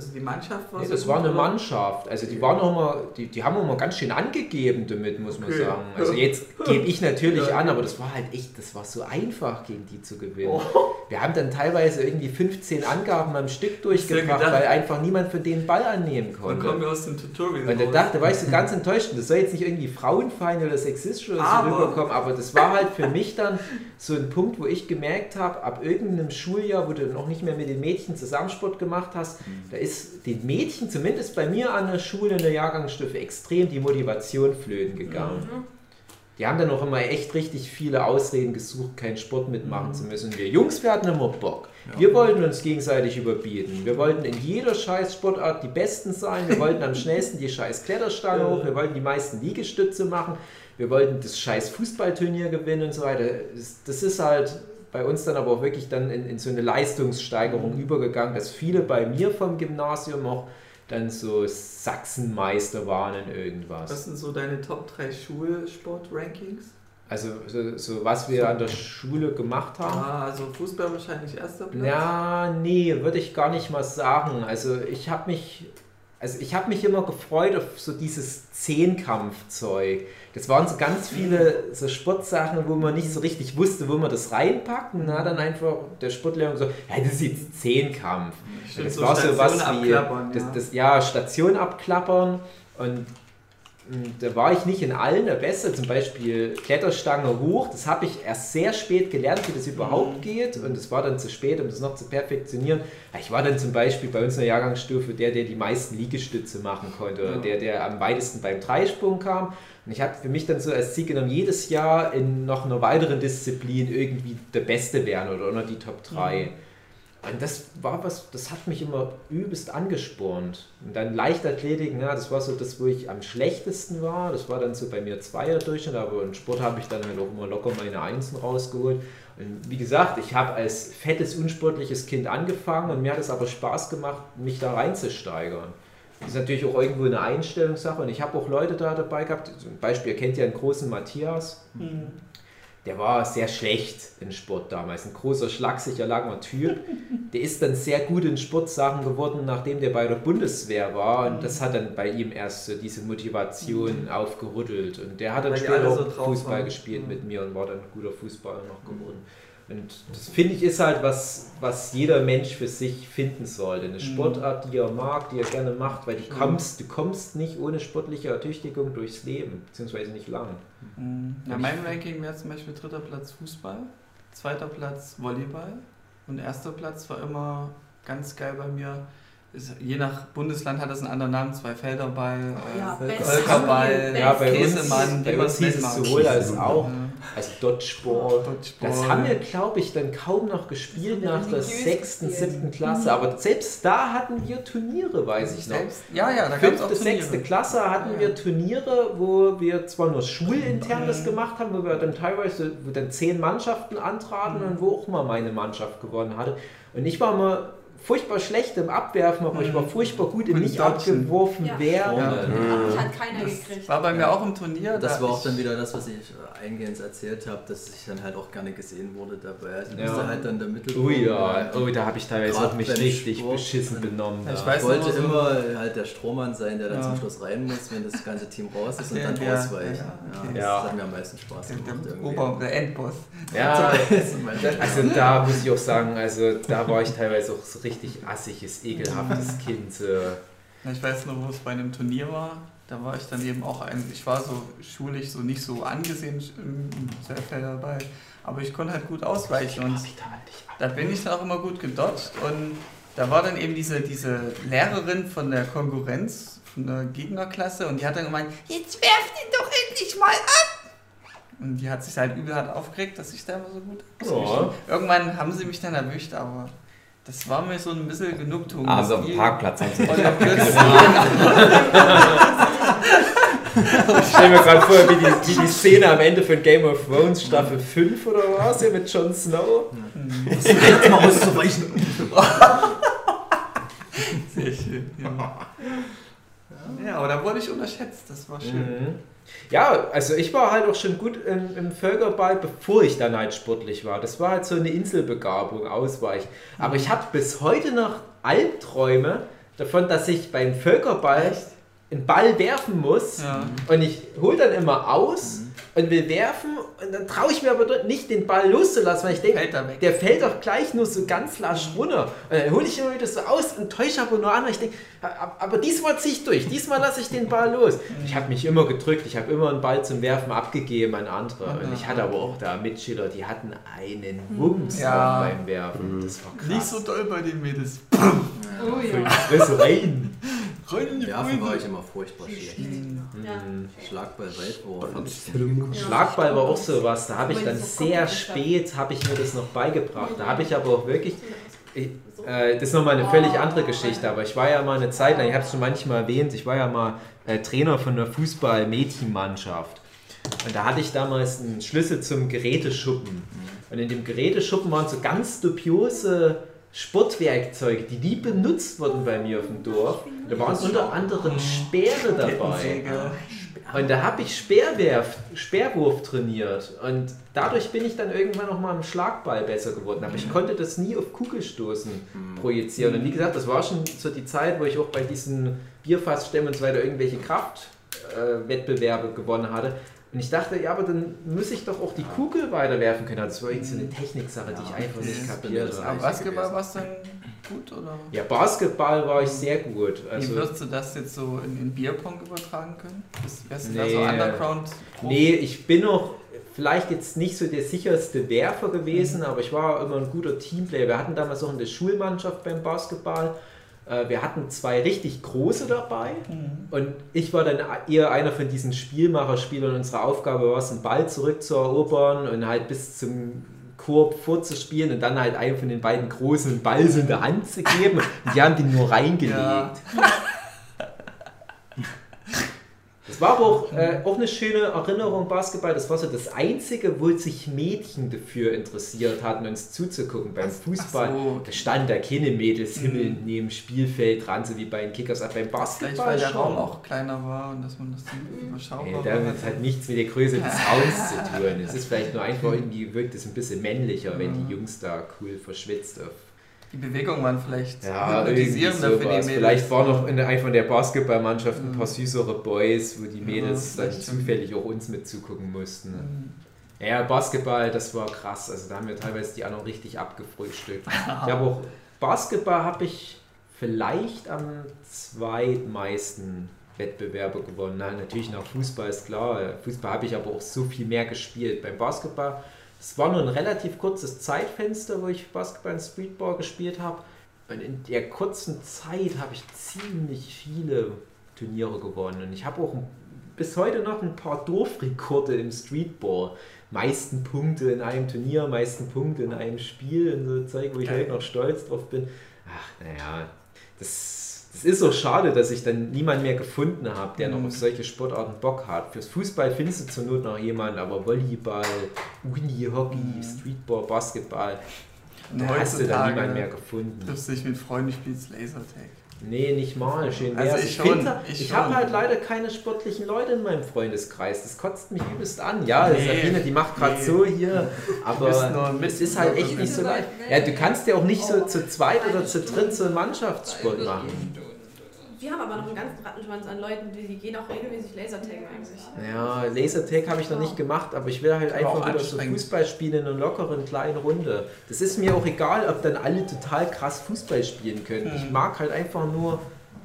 Also die Mannschaft war Nee, so das war eine oder? Mannschaft. Also die waren noch mal, die, die haben auch mal ganz schön angegeben damit, muss man Okay. sagen. Also jetzt gebe ich natürlich Ja. an, aber das war halt echt, das war so einfach gegen die zu gewinnen. Oh. Wir haben dann teilweise irgendwie 15 Angaben am Stück durchgebracht, weil einfach niemand für den Ball annehmen Dann konnte. kommen wir aus dem Tutorial Und da raus. dachte, ich so ganz enttäuscht. Das soll jetzt nicht irgendwie frauenfeindlich oder sexistisch oder so Aber- rüberkommen, aber das war halt für mich dann so ein Punkt, wo ich gemerkt habe, ab irgendeinem Schuljahr, wo du dann auch nicht mehr mit den Mädchen Zusammensport gemacht hast, da ist den Mädchen, zumindest bei mir an der Schule in der Jahrgangsstufe, extrem die Motivation flöten gegangen. Die haben dann auch immer echt richtig viele Ausreden gesucht, keinen Sport mitmachen zu müssen. Wir Jungs, wir hatten immer Bock. Wir wollten uns gegenseitig überbieten. Wir wollten in jeder scheiß Sportart die Besten sein. Wir wollten am schnellsten die scheiß Kletterstange hoch. Wir wollten die meisten Liegestütze machen. Wir wollten das scheiß Fußballturnier gewinnen und so weiter. Das ist halt bei uns dann aber auch wirklich dann in, in so eine Leistungssteigerung übergegangen, dass viele bei mir vom Gymnasium auch dann so Sachsenmeister waren in irgendwas. Was sind so deine Top 3 Schulsport-Rankings? Also so, so was wir an der Schule gemacht haben. Ah, also Fußball wahrscheinlich erster Platz. Ja, nee, würde ich gar nicht mal sagen. Also ich habe mich, also ich habe mich immer gefreut auf so dieses Zehnkampfzeug. Das waren so ganz viele so Sportsachen, wo man nicht so richtig wusste, wo man das reinpackt. Und dann hat dann einfach der Sportlehrer gesagt, ja, das ist jetzt Zehnkampf. Stimmt, das so war so was wie abklappern, das, ja. das, ja, Station abklappern und da war ich nicht in allen der Beste, zum Beispiel Kletterstange hoch, das habe ich erst sehr spät gelernt, wie das überhaupt Mhm. geht und es war dann zu spät, um das noch zu perfektionieren. Ich war dann zum Beispiel bei uns in der Jahrgangsstufe der, der die meisten Liegestütze machen konnte, oder Ja. der, der am weitesten beim Dreisprung kam und ich habe für mich dann so als Ziel genommen, jedes Jahr in noch einer weiteren Disziplin irgendwie der Beste werden oder unter die Top 3. Mhm. Und das war was, das hat mich immer übelst angespornt. Und dann Leichtathletik, na, das war so das, wo ich am schlechtesten war. Das war dann so bei mir Zweier Durchschnitt, aber im Sport habe ich dann halt auch immer locker meine Einsen rausgeholt. Und wie gesagt, ich habe als fettes, unsportliches Kind angefangen und mir hat es aber Spaß gemacht, mich da reinzusteigern. Das ist natürlich auch irgendwo eine Einstellungssache und ich habe auch Leute da dabei gehabt. Zum Beispiel, ihr kennt ja einen großen Matthias. Mhm. Der war sehr schlecht in Sport damals. Ein großer, schlagsicher, langer Typ. Der ist dann sehr gut in Sportsachen geworden, nachdem der bei der Bundeswehr war. Und das hat dann bei ihm erst so diese Motivation aufgerüttelt. Und der hat dann Weil später so Fußball waren. gespielt Mhm. mit mir und war dann ein guter Fußballer noch geworden. Und das finde ich ist halt was, was jeder Mensch für sich finden sollte. Eine Sportart, die er mag, die er gerne macht, weil du kommst, du kommst nicht ohne sportliche Ertüchtigung durchs Leben, beziehungsweise nicht lang. Mhm. Ja, mein Ranking wäre zum Beispiel dritter Platz Fußball, zweiter Platz Volleyball und erster Platz war immer ganz geil bei mir. Ist, je nach Bundesland hat das einen anderen Namen, zwei Felderball, Ja, äh, Völkerball, Ja, Käsemann, bei uns es hieß es sowohl als auch, Ja. also Dodgeball. Dodgeball. Das haben wir, glaube ich, dann kaum noch gespielt nach der sechsten, siebten Klasse. Aber selbst da hatten wir Turniere, weiß ich noch. Selbst, ja, ja, da gab es auch Fünfte, Turniere. sechste Klasse hatten Ja. wir Turniere, wo wir zwar nur schulintern das gemacht haben, wo wir dann teilweise wo dann zehn Mannschaften antraten Mhm. und wo auch mal meine Mannschaft gewonnen hatte. Und ich war immer furchtbar schlecht im Abwerfen, aber ich war furchtbar gut im nicht Dodgen. abgeworfen Ja. werden. Ja. Mich hat keiner Das gekriegt. war bei mir auch im Turnier. Das da war auch dann wieder das, was ich äh, eingehend erzählt habe, dass ich dann halt auch gerne gesehen wurde dabei. Also ich Ja. musste halt dann der Mittelpunkt. Oh ja, oh, da habe ich teilweise auch mich richtig Sport. beschissen benommen. Ich weiß Ich wollte so- immer halt der Strohmann sein, der dann Ja. zum Schluss rein muss, wenn das ganze Team raus ist und Ja, dann ja, ausweichen. ja, Ja, das Ja. hat mir am meisten Spaß gemacht. der. Ober, der Endboss. Ja, also da muss ich auch sagen, also da war ich teilweise auch so richtig assiges, ekelhaftes Kind. äh. Ich weiß noch, wo es bei einem Turnier war. Da war ich dann eben auch ein, ich war so schulisch so nicht so angesehen im Selfeld dabei, aber ich konnte halt gut ausweichen und da bin ich dann auch immer gut gedodgt und da war dann eben diese, diese Lehrerin von der Konkurrenz, von der Gegnerklasse und die hat dann gemeint, jetzt werft ihn doch endlich mal ab! Und die hat sich halt übel hart aufgeregt, dass ich da immer so gut Ja. Irgendwann haben sie mich dann erwischt, aber das war mir so ein bisschen Genugtuung. Also auf die- dem Parkplatz haben sie plötzlich, Ich stelle mir gerade vor, wie die, wie die Szene am Ende von Game of Thrones Staffel 5 oder was hier mit Jon Snow. Jetzt mal auszuweichen. Sehr schön, ja. Ja, aber da wurde ich unterschätzt, das war schön. Mhm. Ja, also ich war halt auch schon gut im, im Völkerball, bevor ich dann halt sportlich war. Das war halt so eine Inselbegabung, Ausweich. Aber ich habe bis heute noch Albträume davon, dass ich beim Völkerball einen Ball werfen muss. Ja. Und ich hole dann immer aus und will werfen und dann traue ich mir aber dort nicht den Ball loszulassen, weil ich denke, er der fällt doch gleich nur so ganz lasch runter. Und dann hole ich immer wieder so aus und täusche aber nur an, weil ich denke, "A- aber diesmal ziehe ich durch, diesmal lasse ich den Ball los. Ich habe mich immer gedrückt, ich habe immer einen Ball zum Werfen abgegeben an andere. Und ich hatte aber auch da Mitschüler, die hatten einen Wumms Ja. beim Werfen. Das war krass. Nicht so doll bei den Mädels. Oh ja. Fresse rein. Rein in die Werfen war Brüse. ich immer furchtbar schlecht. Ja. Schlagball, hab ich Schlagball war auch so was, da habe ich dann sehr spät, habe ich mir das noch beigebracht. Da habe ich aber auch wirklich, ich, äh, das ist nochmal eine völlig andere Geschichte, aber ich war ja mal eine Zeit lang, ich habe es schon manchmal erwähnt, ich war ja mal äh, Trainer von der Fußball-Mädchenmannschaft. Und da hatte ich damals einen Schlüssel zum Geräteschuppen. Und in dem Geräteschuppen waren so ganz dubiose Sportwerkzeuge, die nie benutzt wurden bei mir auf dem Dorf. Da waren unter anderem Speere dabei. Kettensäge. Und da habe ich Speerwerf, Speerwurf trainiert. Und dadurch bin ich dann irgendwann noch mal im Schlagball besser geworden. Aber ich konnte das nie auf Kugelstoßen projizieren. Und wie gesagt, das war schon so die Zeit, wo ich auch bei diesen Bierfassstämmen und so weiter irgendwelche Kraftwettbewerbe äh, Wettbewerbe gewonnen hatte. Und ich dachte, ja, aber dann muss ich doch auch die Kugel weiterwerfen können. Das war irgendwie so eine Techniksache, die ich einfach nicht kapiert Aber habe. Basketball war es dann gut, oder? Ja, Basketball war ich sehr gut. Wie Also, wirst du das jetzt so in, in Bierpong übertragen können? Wärst du da Nee. so Underground? Nee, ich bin noch vielleicht jetzt nicht so der sicherste Werfer gewesen, aber ich war immer ein guter Teamplayer. Wir hatten damals auch in der Schulmannschaft beim Basketball. Äh, Wir hatten zwei richtig große dabei und ich war dann eher einer von diesen Spielmacherspielern. Unsere Aufgabe war es, einen Ball zurückzuerobern und halt bis zum Korb vorzuspielen und dann halt einen von den beiden großen Ball so in der Hand zu geben. Und die haben den nur reingelegt. Ja. Das war aber auch, äh, auch eine schöne Erinnerung, Basketball. Das war so das Einzige, wo sich Mädchen dafür interessiert hatten, uns zuzugucken. Beim Fußball so. da standen da keine Mädels himmelnd neben dem Spielfeld dran, so wie bei den Kickers. Aber beim Vielleicht Basketball weil der schon. Raum auch kleiner war und dass man das dann Nee, überschaubar damit hat nichts mit der Größe des Raums zu tun. Es ist vielleicht nur einfach irgendwie, wirkt es ein bisschen männlicher, wenn die Jungs da cool verschwitzt auf Die Bewegungen waren vielleicht Ja, hypnotisierender für die. Mädels. Vielleicht war noch in der, einfach in der Basketballmannschaft ein paar süßere Boys, wo die Mädels Ja, dann zufällig auch uns mit zugucken mussten. Mhm. Ja, Basketball, das war krass. Also da haben wir teilweise die anderen richtig abgefrühstückt. Ich habe auch Basketball habe ich vielleicht am zweitmeisten Wettbewerbe gewonnen. Nein, natürlich nach Fußball ist klar. Fußball habe ich aber auch so viel mehr gespielt. Beim Basketball, es war nur ein relativ kurzes Zeitfenster, wo ich Basketball und Streetball gespielt habe. Und in der kurzen Zeit habe ich ziemlich viele Turniere gewonnen. Und ich habe auch ein- bis heute noch ein paar Dorfrekorde im Streetball. Meisten Punkte in einem Turnier, meisten Punkte in einem Spiel und so Zeug, wo ich heute noch stolz drauf bin. Ach, naja, das, das ist so schade, dass ich dann niemanden mehr gefunden habe, der noch auf solche Sportarten Bock hat. Fürs Fußball findest du zur Not noch jemanden, aber Volleyball, Uni, Hockey, Streetball, Basketball, da hast du dann niemanden mehr gefunden. triffst du dich mit Freunden, spielst Lasertag. Nee, nicht mal. Schön Also ich da- ich ich habe halt leider keine sportlichen Leute in meinem Freundeskreis. Das kotzt mich übelst an. Ja, Nee. Sabine, die macht gerade Nee. so hier, aber es ist halt echt nicht so leicht. Ja, du kannst ja auch nicht so zu zweit oder zu dritt so einen Mannschaftssport machen. Wir haben aber noch einen ganzen Rattenschwanz an Leuten, die, die gehen auch regelmäßig Lasertaggen eigentlich. Ja, Lasertag habe ich noch nicht gemacht, aber ich will halt einfach wieder so. Fußball spielen in einer lockeren kleinen Runde. Das ist mir auch egal, ob dann alle total krass Fußball spielen können. Ich Hm. mag halt einfach nur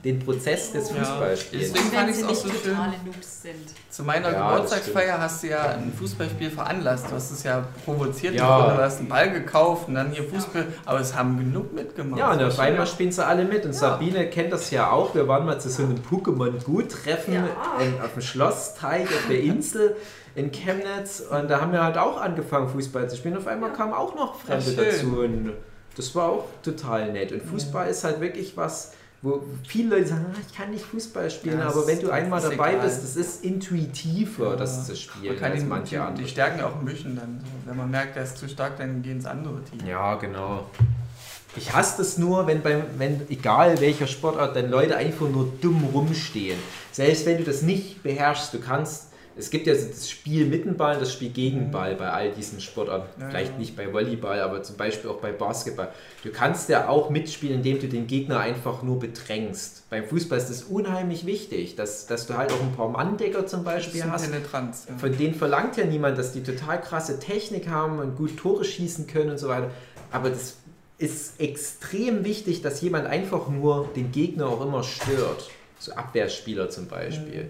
den Prozess des Ja. Fußballspiels. Deswegen fand ich sie es auch nicht so schön. Zu meiner Ja, Geburtstagsfeier hast du ja ein Fußballspiel veranlasst. Du hast es ja provoziert. Ja. Ja. Du hast einen Ball gekauft und dann hier Fußball. Aber es haben genug mitgemacht. Ja, und auf einmal spielen sie alle mit. Und Sabine kennt das ja auch. Wir waren mal zu so einem Pokémon-Gut-Treffen Ja. in- auf dem Schlossteich auf der Insel in Chemnitz. Und da haben wir halt auch angefangen, Fußball zu spielen. Auf einmal kamen auch noch Fremde dazu. Und das war auch total nett. Und Fußball ist halt wirklich was, wo viele Leute sagen, "Ah, ich kann nicht Fußball spielen. Ja, aber wenn du einmal dabei egal. bist, das ist intuitiver, Ja. das zu Man spielen kann als die, manche andere. die Stärken auch mischen dann. So. Wenn man merkt, der ist zu stark, dann gehen ins andere Team. Ja, genau. Ich hasse das nur, wenn beim, wenn, egal welcher Sportart, dann Leute einfach nur dumm rumstehen. Selbst wenn du das nicht beherrschst, du kannst, es gibt ja das Spiel mit dem Ball, das Spiel gegen Ball bei all diesen Sportarten. Ja, Vielleicht ja. nicht bei Volleyball, aber zum Beispiel auch bei Basketball. Du kannst ja auch mitspielen, indem du den Gegner einfach nur bedrängst. Beim Fußball ist das unheimlich wichtig, dass, dass du halt auch ein paar Manndecker zum Beispiel hast. Penetranz. Ja. Von denen verlangt ja niemand, dass die total krasse Technik haben und gut Tore schießen können und so weiter. Aber das ist extrem wichtig, dass jemand einfach nur den Gegner auch immer stört. So Abwehrspieler zum Beispiel.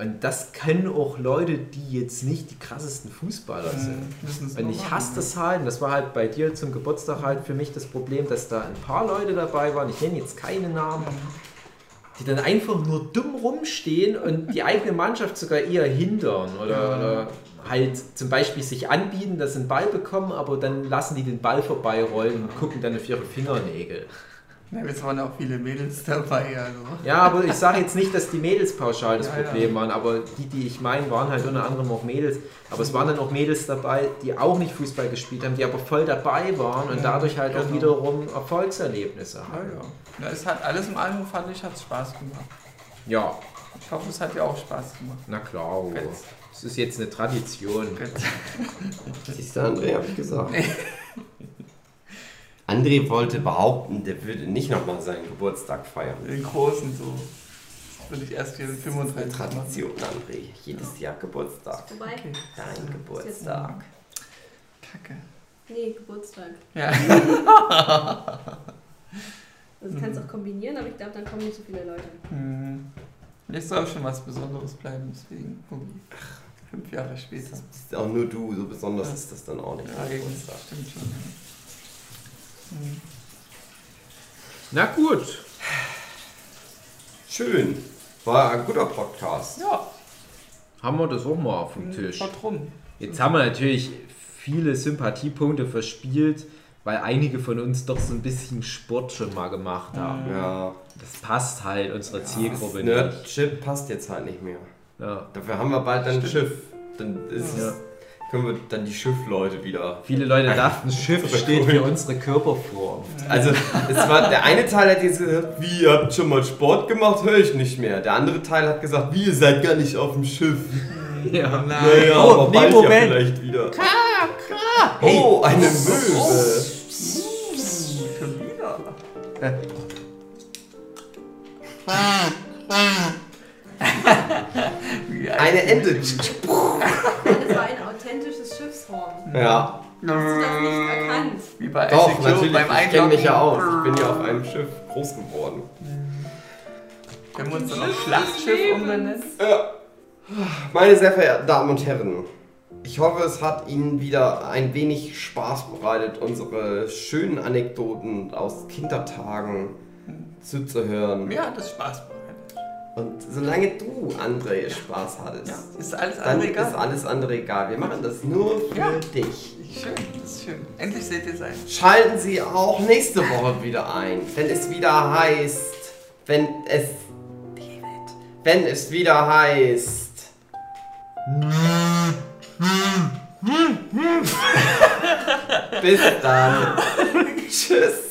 Und das können auch Leute, die jetzt nicht die krassesten Fußballer sind. Mhm. Es Und ich hasse das halt, und das war halt bei dir zum Geburtstag halt für mich das Problem, dass da ein paar Leute dabei waren, ich nenne jetzt keine Namen, die dann einfach nur dumm rumstehen und die eigene Mannschaft sogar eher hindern oder, oder halt zum Beispiel sich anbieten, dass sie einen Ball bekommen, aber dann lassen die den Ball vorbeirollen und gucken dann auf ihre Fingernägel. Ja, es waren auch viele Mädels dabei. Also. Ja, aber ich sage jetzt nicht, dass die Mädels pauschal das Ja, ja. Problem waren, aber die, die ich meine, waren halt unter anderem auch Mädels. Aber es waren dann auch Mädels dabei, die auch nicht Fußball gespielt haben, die aber voll dabei waren und Ja, dadurch halt auch genau. wiederum Erfolgserlebnisse Ja, haben. ja. ja, es hat alles im allem fand ich, hat Spaß gemacht. Ja, Ich hoffe, es hat dir auch Spaß gemacht. na klar. Das ist jetzt eine Tradition. Siehst du, André, hab ich gesagt. André wollte behaupten, der würde nicht nochmal seinen Geburtstag feiern. Den großen so. Das will ich erst hier in Eine 35 machen. Tradition, André. Jedes Jahr Geburtstag. Wobei, Okay. Dein Geburtstag. Kacke. nee, Geburtstag. Ja. Also du kannst auch kombinieren, aber ich glaube, dann kommen nicht so viele Leute. Hm. Vielleicht soll schon was Besonderes bleiben, deswegen. Fünf Jahre später. Ist auch nur du, so besonders ist das dann auch nicht. Ja. Geburtstag. Stimmt schon. Hm. Na gut. Schön. War ein guter Podcast. Ja, Haben wir das auch mal auf dem hm, Tisch. drum. Jetzt haben wir natürlich viele Sympathiepunkte verspielt, weil einige von uns doch so ein bisschen Sport schon mal gemacht haben. Ja. Das passt halt unserer Zielgruppe nicht. Nerd-Chip passt jetzt halt nicht mehr. Ja. Dafür haben wir bald ein Schiff. Dann ist Ja. es, können wir dann die Schiffleute wieder. Viele Leute dachten, Schiff steht für unsere Körperform. Also, es war, der eine Teil hat jetzt gesagt, wie, ihr habt schon mal Sport gemacht, höre ich nicht mehr. Der andere Teil hat gesagt, wie, ihr seid gar nicht auf dem Schiff. Ja. Naja, Oh, aber nee, bald Moment. ja vielleicht wieder. Oh, eine Möwe. Schon wieder. Wie Eine Ente. Das war ein authentisches Schiffshorn. Ja, Hast du das nicht erkannt? Wie bei doch, natürlich. beim Ich kenne mich ja aus. Ich bin ja auf einem Schiff groß geworden. Können wir uns dann auf Schlachtschiff umbenennen? Meine sehr verehrten Damen und Herren, ich hoffe, es hat Ihnen wieder ein wenig Spaß bereitet, unsere schönen Anekdoten aus Kindertagen zuzuhören. Mir hat es Spaß bereitet. Und solange du, André, Spaß hattest, Ja, ist alles dann andere ist egal. alles andere egal. Wir machen das nur für Ja. dich. Schön, das ist schön. Endlich seht ihr es ein. Schalten Sie auch nächste Woche wieder ein, wenn es wieder heißt, wenn es, wenn es wieder heißt. Bis dann. Tschüss.